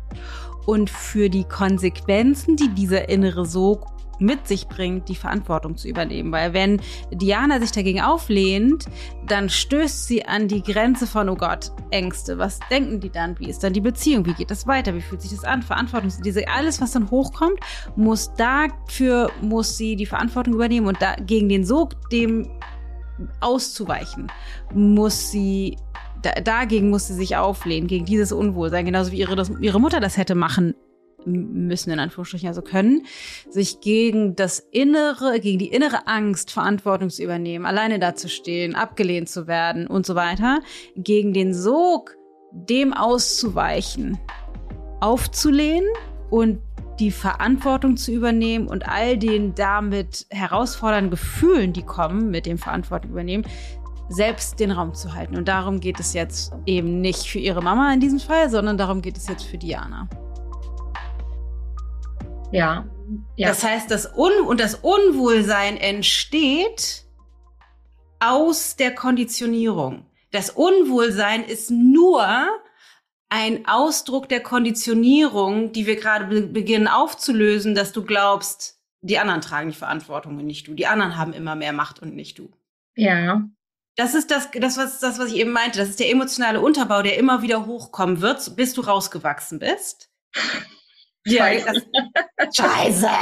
und für die Konsequenzen, die dieser innere Sog mit sich bringt, die Verantwortung zu übernehmen. Weil wenn Diana sich dagegen auflehnt, dann stößt sie an die Grenze von, oh Gott, Ängste. Was denken die dann? Wie ist dann die Beziehung? Wie geht das weiter? Wie fühlt sich das an? Verantwortung. Diese, alles, was dann hochkommt, muss dafür, muss sie die Verantwortung übernehmen und da, gegen den Sog dem auszuweichen, muss sie dagegen muss sie sich auflehnen, gegen dieses Unwohlsein, genauso wie ihre, das, ihre Mutter das hätte machen müssen in Anführungsstrichen also können, sich gegen das innere, gegen die innere Angst Verantwortung zu übernehmen, alleine dazustehen, abgelehnt zu werden und so weiter, gegen den Sog dem auszuweichen, aufzulehnen und die Verantwortung zu übernehmen und all den damit herausfordernden Gefühlen, die kommen mit dem Verantwortung übernehmen, selbst den Raum zu halten. Und darum geht es jetzt eben nicht für ihre Mama in diesem Fall, sondern darum geht es jetzt für Diana. Ja. ja. Das heißt, das Un und das Unwohlsein entsteht aus der Konditionierung. Das Unwohlsein ist nur ein Ausdruck der Konditionierung, die wir gerade be beginnen aufzulösen, dass du glaubst, die anderen tragen die Verantwortung und nicht du. Die anderen haben immer mehr Macht und nicht du. Ja. Das ist das, das, was, das, was ich eben meinte. Das ist der emotionale Unterbau, der immer wieder hochkommen wird, bis du rausgewachsen bist. Ja, Scheiße.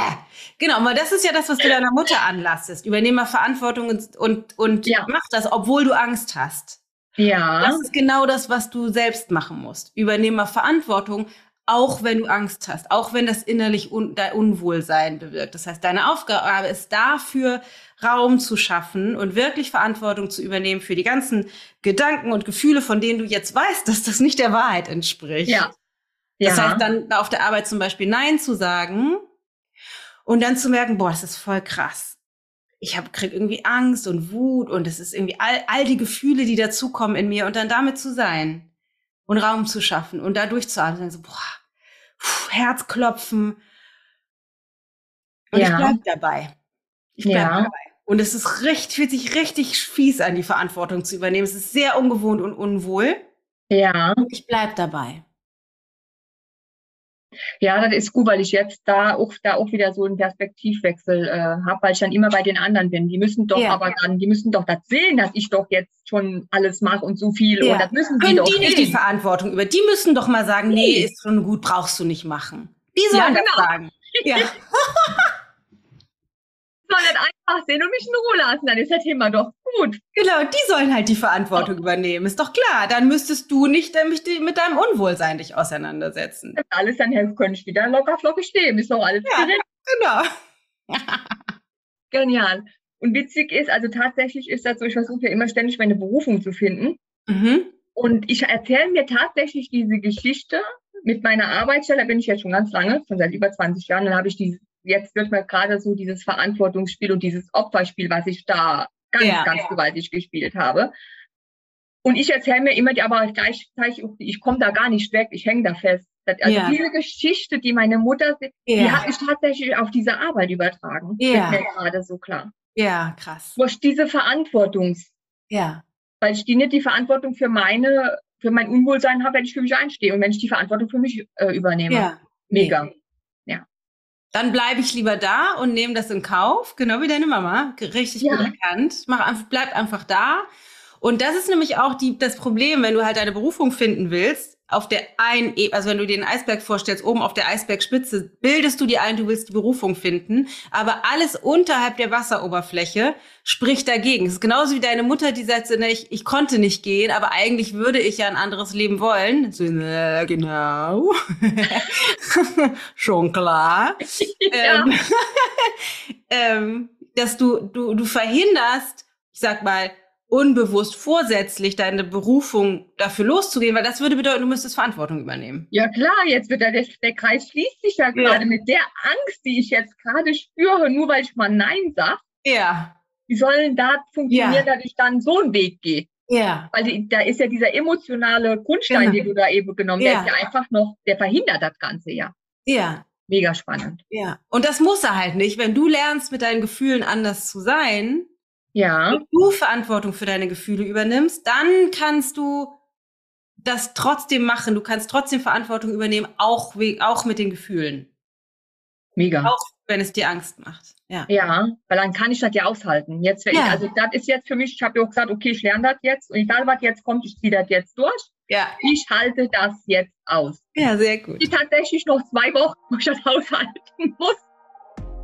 Genau, weil das ist ja das, was du deiner Mutter anlastest. Übernehme mal Verantwortung und, und, und ja. mach das, obwohl du Angst hast. Ja. Das ist genau das, was du selbst machen musst. Übernehme mal Verantwortung, auch wenn du Angst hast, auch wenn das innerlich un dein Unwohlsein bewirkt. Das heißt, deine Aufgabe ist dafür Raum zu schaffen und wirklich Verantwortung zu übernehmen für die ganzen Gedanken und Gefühle, von denen du jetzt weißt, dass das nicht der Wahrheit entspricht. Ja. Das ja. heißt, dann auf der Arbeit zum Beispiel Nein zu sagen und dann zu merken, boah, das ist voll krass. Ich hab, krieg irgendwie Angst und Wut und es ist irgendwie all, all die Gefühle, die dazukommen in mir und dann damit zu sein und Raum zu schaffen und da durchzuatmen. So, boah, pff, Herzklopfen. Und ja. ich bleib dabei. Ich bleib ja. dabei. Und es ist recht, fühlt sich richtig fies an, die Verantwortung zu übernehmen. Es ist sehr ungewohnt und unwohl. Ja. Und ich bleib dabei. Ja, das ist gut, weil ich jetzt da auch, da auch wieder so einen Perspektivwechsel äh, habe, weil ich dann immer bei den anderen bin. Die müssen doch ja. aber dann, die müssen doch das sehen, dass ich doch jetzt schon alles mache und so viel. Ja. Und das müssen die Können doch die nicht sehen. die Verantwortung über. Die müssen doch mal sagen, nee, nee ist schon gut, brauchst du nicht machen. Die sollen Ja, das genau. sagen. Ja. sollen einfach sehen und mich in Ruhe lassen, dann ist das Thema doch gut. Genau, die sollen halt die Verantwortung übernehmen. Ist doch klar. Dann müsstest du nicht äh, mit deinem Unwohlsein dich auseinandersetzen. Das alles dann helfen, könnte ich wieder locker flockig stehen. Ist doch alles Ja. Genau. Genial. Und witzig ist, also tatsächlich ist das so, ich versuche ja immer ständig meine Berufung zu finden. Mhm. Und ich erzähle mir tatsächlich diese Geschichte mit meiner Arbeitsstelle, da bin ich jetzt schon ganz lange, schon seit über 20 Jahren, dann habe ich dieses, jetzt wird mir gerade so dieses Verantwortungsspiel und dieses Opferspiel, was ich da ganz, Ja. ganz gewaltig gespielt habe. Und ich erzähle mir immer, die aber gleichzeitig, ich komme da gar nicht weg, ich hänge da fest. Also Ja. diese Geschichte, die meine Mutter, die hat mich tatsächlich auf diese Arbeit übertragen. Ja. Wird mir gerade so klar. Ja, krass. Durch diese Verantwortungs, Ja. weil ich die nicht die Verantwortung für meine, für mein Unwohlsein habe, wenn ich für mich einstehe und wenn ich die Verantwortung für mich äh, übernehme. Ja. Mega. Dann bleibe ich lieber da und nehme das in Kauf, genau wie deine Mama. Richtig Ja. gut erkannt. Mach einfach, bleib einfach da. Und das ist nämlich auch die, das Problem, wenn du halt deine Berufung finden willst, auf der einen Ebene, also wenn du dir den Eisberg vorstellst, oben auf der Eisbergspitze, bildest du dir ein, du willst die Berufung finden, aber alles unterhalb der Wasseroberfläche spricht dagegen. Es ist genauso wie deine Mutter, die sagt, ne, ich, ich konnte nicht gehen, aber eigentlich würde ich ja ein anderes Leben wollen. So, na, genau. Schon klar. Ähm, ähm, dass du, du, du verhinderst, ich sag mal, unbewusst vorsätzlich deine Berufung dafür loszugehen, weil das würde bedeuten, du müsstest Verantwortung übernehmen. Ja klar, jetzt wird der, der Kreis schließt sich ja gerade mit der Angst, die ich jetzt gerade spüre, nur weil ich mal Nein sage. Ja, Wie sollen da funktionieren, Ja. dass ich dann so einen Weg gehe? ja, Weil die, da ist ja dieser emotionale Grundstein, Genau. den du da eben genommen Ja. hast, der ist ja einfach noch, der verhindert das Ganze ja. ja, Mega spannend. ja. Und das muss er halt nicht. Wenn du lernst, mit deinen Gefühlen anders zu sein, Ja, wenn du Verantwortung für deine Gefühle übernimmst, dann kannst du das trotzdem machen. Du kannst trotzdem Verantwortung übernehmen, auch, auch mit den Gefühlen. mega. Auch wenn es dir Angst macht. Ja. Ja, weil dann kann ich das ja aushalten. Jetzt, Ja. ich, also das ist jetzt für mich, ich habe ja auch gesagt, okay, ich lerne das jetzt und egal was jetzt kommt, ich ziehe das jetzt durch. Ja. Ich halte das jetzt aus. Ja, sehr gut. Ich tatsächlich noch zwei Wochen, wo ich das aushalten muss.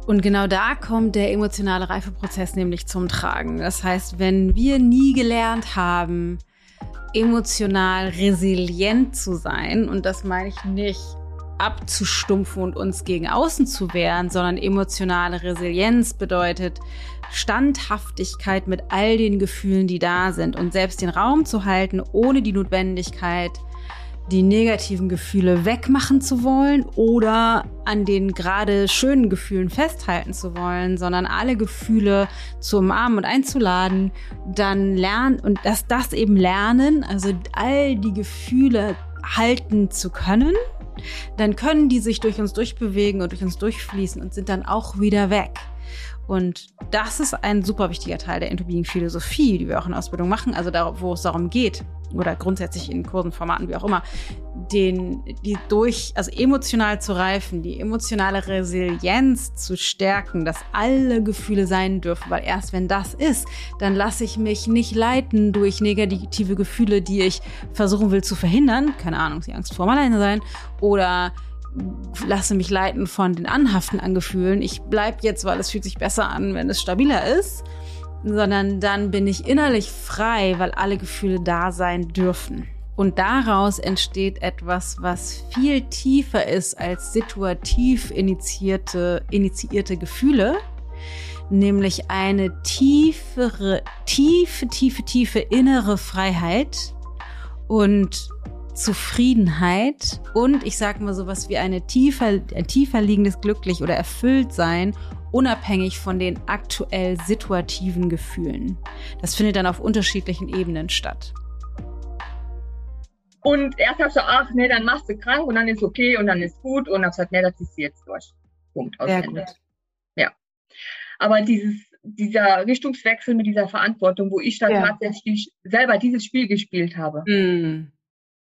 Und genau da kommt der emotionale Reifeprozess nämlich zum Tragen. Das heißt, wenn wir nie gelernt haben, emotional resilient zu sein, und das meine ich nicht abzustumpfen und uns gegen außen zu wehren, sondern emotionale Resilienz bedeutet Standhaftigkeit mit all den Gefühlen, die da sind und selbst den Raum zu halten, ohne die Notwendigkeit, die negativen Gefühle wegmachen zu wollen oder an den gerade schönen Gefühlen festhalten zu wollen, sondern alle Gefühle zu umarmen und einzuladen, dann lernen und dass das eben lernen, also all die Gefühle halten zu können, dann können die sich durch uns durchbewegen und durch uns durchfließen und sind dann auch wieder weg. Und das ist ein super wichtiger Teil der Interbeing-Philosophie, die wir auch in Ausbildung machen, also da, wo es darum geht, oder grundsätzlich in Kursen, Formaten, wie auch immer, den, die durch, also emotional zu reifen, die emotionale Resilienz zu stärken, dass alle Gefühle sein dürfen, weil erst wenn das ist, dann lasse ich mich nicht leiten durch negative Gefühle, die ich versuchen will zu verhindern, keine Ahnung, die Angst vor dem Alleine sein, oder lasse mich leiten von den Anhaften an Gefühlen. Ich bleib jetzt, weil es fühlt sich besser an, wenn es stabiler ist, sondern dann bin ich innerlich frei, weil alle Gefühle da sein dürfen. Und daraus entsteht etwas, was viel tiefer ist als situativ initiierte, initiierte Gefühle, nämlich eine tiefere, tiefe, tiefe, tiefe innere Freiheit und Zufriedenheit und ich sage mal sowas wie eine tiefer, ein tiefer liegendes Glücklich oder Erfülltsein, unabhängig von den aktuell situativen Gefühlen. Das findet dann auf unterschiedlichen Ebenen statt. Und erst habe ich so, ach nee, dann machst du krank und dann ist okay und dann ist gut. Und dann habe ich gesagt, nee, das ist jetzt durch. Punkt. Aus Ende. Ja. Aber dieses, dieser Richtungswechsel mit dieser Verantwortung, wo ich dann ja. tatsächlich selber dieses Spiel gespielt habe. Mm.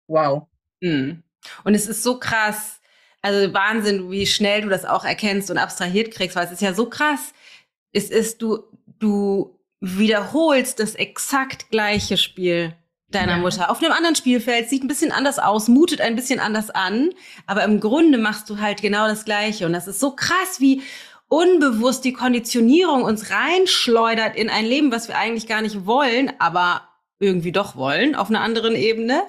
Wow. Mm. Und es ist so krass, also Wahnsinn, wie schnell du das auch erkennst und abstrahiert kriegst, weil es ist ja so krass. Es ist, du, du wiederholst das exakt gleiche Spiel deiner ja. Mutter auf einem anderen Spielfeld, sieht ein bisschen anders aus, mutet ein bisschen anders an, aber im Grunde machst du halt genau das Gleiche. Und das ist so krass, wie unbewusst die Konditionierung uns reinschleudert in ein Leben, was wir eigentlich gar nicht wollen, aber irgendwie doch wollen, auf einer anderen Ebene.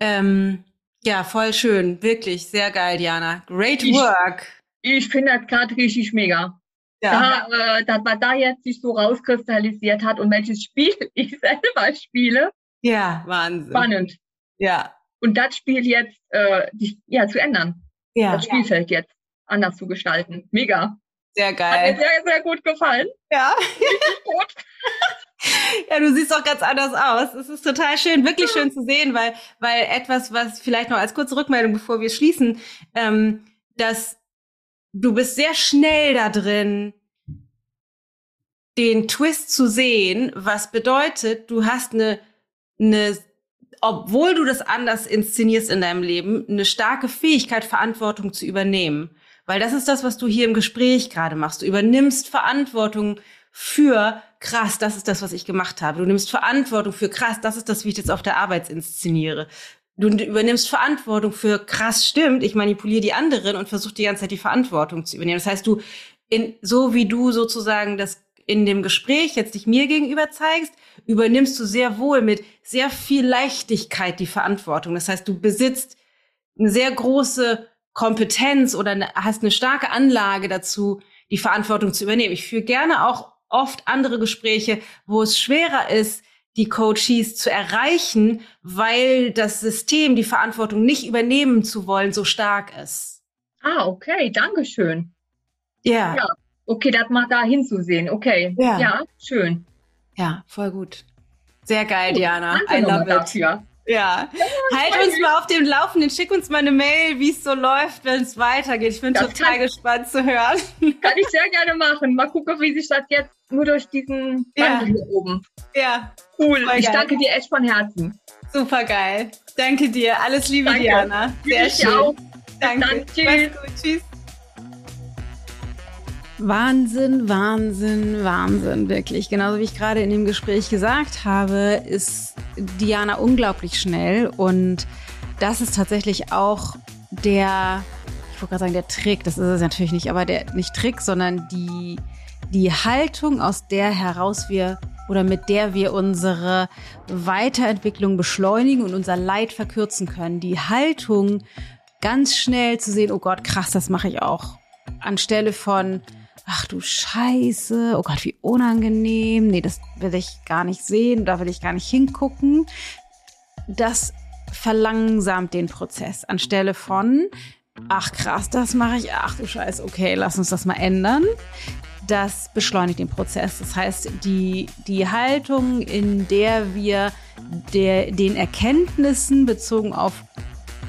Ähm, ja, voll schön, wirklich sehr geil, Diana. Great ich, work. Ich finde das gerade richtig mega. Ja. Da, äh, dass man da jetzt sich so rauskristallisiert hat und welches Spiel ich selber spiele. Ja, Wahnsinn. Spannend. Ja. Und das Spiel jetzt äh, die, ja, zu ändern. Ja. Das Spielfeld jetzt anders zu gestalten. Mega. Sehr geil. Hat mir sehr, sehr gut gefallen. Ja. gut. Ja, du siehst auch ganz anders aus. Es ist total schön, wirklich schön zu sehen, weil, weil etwas, was vielleicht noch als kurze Rückmeldung, bevor wir schließen, ähm, dass du bist sehr schnell da drin, den Twist zu sehen, was bedeutet, du hast eine eine, obwohl du das anders inszenierst in deinem Leben, eine starke Fähigkeit, Verantwortung zu übernehmen. Weil das ist das, was du hier im Gespräch gerade machst. Du übernimmst Verantwortung für krass, das ist das, was ich gemacht habe. Du nimmst Verantwortung für krass, das ist das, wie ich jetzt auf der Arbeit inszeniere. Du übernimmst Verantwortung für krass stimmt, ich manipuliere die anderen und versuche die ganze Zeit die Verantwortung zu übernehmen. Das heißt, du in, so wie du sozusagen das in dem Gespräch jetzt dich mir gegenüber zeigst, übernimmst du sehr wohl mit sehr viel Leichtigkeit die Verantwortung. Das heißt, du besitzt eine sehr große Kompetenz oder hast eine starke Anlage dazu, die Verantwortung zu übernehmen. Ich führe gerne auch oft andere Gespräche, wo es schwerer ist, die Coaches zu erreichen, weil das System, die Verantwortung nicht übernehmen zu wollen, so stark ist. Ah, okay, Dankeschön. Ja. ja. Okay, das mal da hinzusehen. Okay. Ja. ja, schön. Ja, voll gut. Sehr geil, Diana. I love it. Dafür. Ja. Halt uns mal auf dem Laufenden. Schick uns mal eine Mail, wie es so läuft, wenn es weitergeht. Ich bin das total gespannt zu hören. Kann ich sehr gerne machen. Mal gucken, wie sich das jetzt nur durch diesen ja. hier oben. Ja. Cool. Voll ich geil. danke dir echt von Herzen. Super geil. Danke dir. Alles Liebe, danke. Diana. Sehr ich schön. Auch. Danke. Dann, tschüss. Mach's gut. Tschüss. Wahnsinn, Wahnsinn, Wahnsinn, wirklich. Genauso wie ich gerade in dem Gespräch gesagt habe, ist Diana unglaublich schnell und das ist tatsächlich auch der, ich wollte gerade sagen, der Trick, das ist es natürlich nicht, aber der, nicht Trick, sondern die, die Haltung, aus der heraus wir oder mit der wir unsere Weiterentwicklung beschleunigen und unser Leid verkürzen können. Die Haltung, ganz schnell zu sehen, oh Gott, krass, das mache ich auch. Anstelle von, ach du Scheiße, oh Gott, wie unangenehm, nee, das will ich gar nicht sehen, da will ich gar nicht hingucken. Das verlangsamt den Prozess anstelle von, ach krass, das mache ich, ach du Scheiße, okay, lass uns das mal ändern. Das beschleunigt den Prozess. Das heißt, die, die Haltung, in der wir der, den Erkenntnissen bezogen auf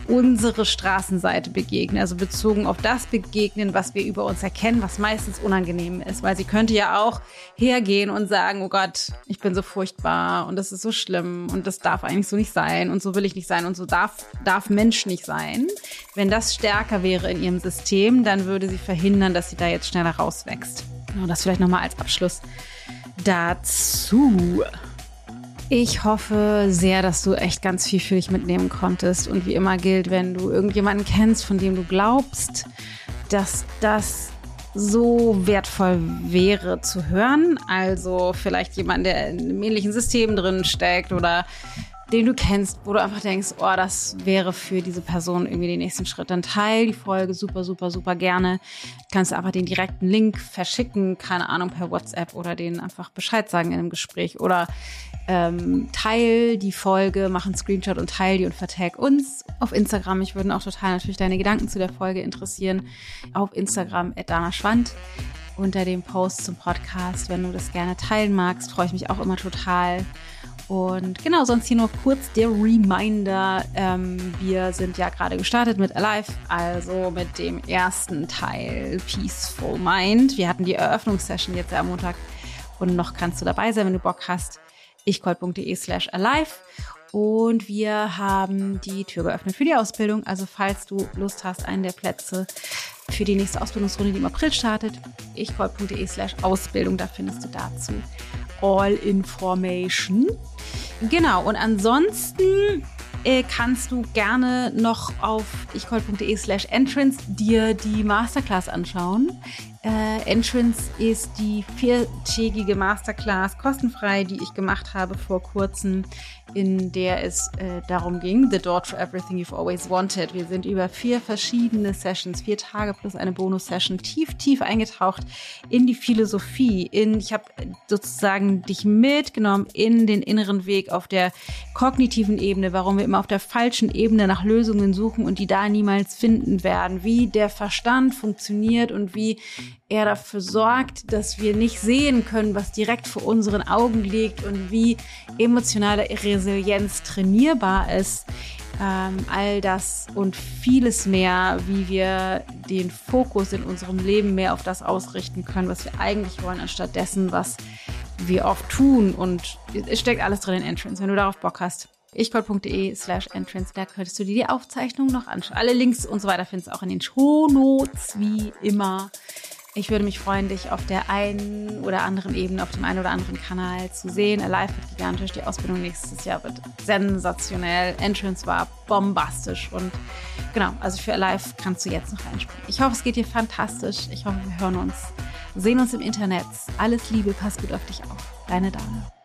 unsere Straßenseite begegnen, also bezogen auf das begegnen, was wir über uns erkennen, was meistens unangenehm ist, weil sie könnte ja auch hergehen und sagen, oh Gott, ich bin so furchtbar und das ist so schlimm und das darf eigentlich so nicht sein und so will ich nicht sein und so darf, darf Mensch nicht sein. Wenn das stärker wäre in ihrem System, dann würde sie verhindern, dass sie da jetzt schneller rauswächst. Genau, das vielleicht nochmal als Abschluss dazu. Ich hoffe sehr, dass du echt ganz viel für dich mitnehmen konntest. Und wie immer gilt, wenn du irgendjemanden kennst, von dem du glaubst, dass das so wertvoll wäre zu hören. Also vielleicht jemand, der in einem ähnlichen System drin steckt oder den du kennst, wo du einfach denkst, oh, das wäre für diese Person irgendwie den nächsten Schritt. Dann teil die Folge super, super, super gerne. Kannst einfach den direkten Link verschicken, keine Ahnung, per WhatsApp oder denen einfach Bescheid sagen in einem Gespräch oder ähm, teil die Folge, mach einen Screenshot und teil die und vertag uns auf Instagram. Ich würde auch total natürlich deine Gedanken zu der Folge interessieren. Auf Instagram at Dana Schwand unter dem Post zum Podcast. Wenn du das gerne teilen magst, freue ich mich auch immer total. Und genau, sonst hier noch kurz der Reminder. Ähm, wir sind ja gerade gestartet mit Alive, also mit dem ersten Teil Peaceful Mind. Wir hatten die Eröffnungssession jetzt am Montag und noch kannst du dabei sein, wenn du Bock hast. ichgold.de slash alive. Und wir haben die Tür geöffnet für die Ausbildung. Also falls du Lust hast, einen der Plätze für die nächste Ausbildungsrunde, die im April startet, ichgold.de slash Ausbildung, da findest du dazu all information. Genau, und ansonsten äh, kannst du gerne noch auf ichcall.de slash entrance dir die Masterclass anschauen. Äh, Entrance ist die viertägige Masterclass kostenfrei, die ich gemacht habe vor kurzem, in der es äh, darum ging, The Door to Everything You've Always Wanted. Wir sind über vier verschiedene Sessions, vier Tage plus eine Bonus-Session, tief, tief eingetaucht in die Philosophie. In, ich habe sozusagen dich mitgenommen in den inneren Weg auf der kognitiven Ebene, warum wir immer auf der falschen Ebene nach Lösungen suchen und die da niemals finden werden, wie der Verstand funktioniert und wie er dafür sorgt, dass wir nicht sehen können, was direkt vor unseren Augen liegt und wie emotionale Resilienz trainierbar ist. Ähm, all das und vieles mehr, wie wir den Fokus in unserem Leben mehr auf das ausrichten können, was wir eigentlich wollen, anstatt dessen, was wir oft tun. Und es steckt alles drin in Entrance. Wenn du darauf Bock hast, ichgold.de slash entrance, da könntest du dir die Aufzeichnung noch anschauen. Alle Links und so weiter findest du auch in den Shownotes, wie immer. Ich würde mich freuen, dich auf der einen oder anderen Ebene, auf dem einen oder anderen Kanal zu sehen. Alive wird gigantisch. Die Ausbildung nächstes Jahr wird sensationell. Entrance war bombastisch. Und genau, also für Alive kannst du jetzt noch reinspringen. Ich hoffe, es geht dir fantastisch. Ich hoffe, wir hören uns, sehen uns im Internet. Alles Liebe, pass gut auf dich auf. Deine Dame.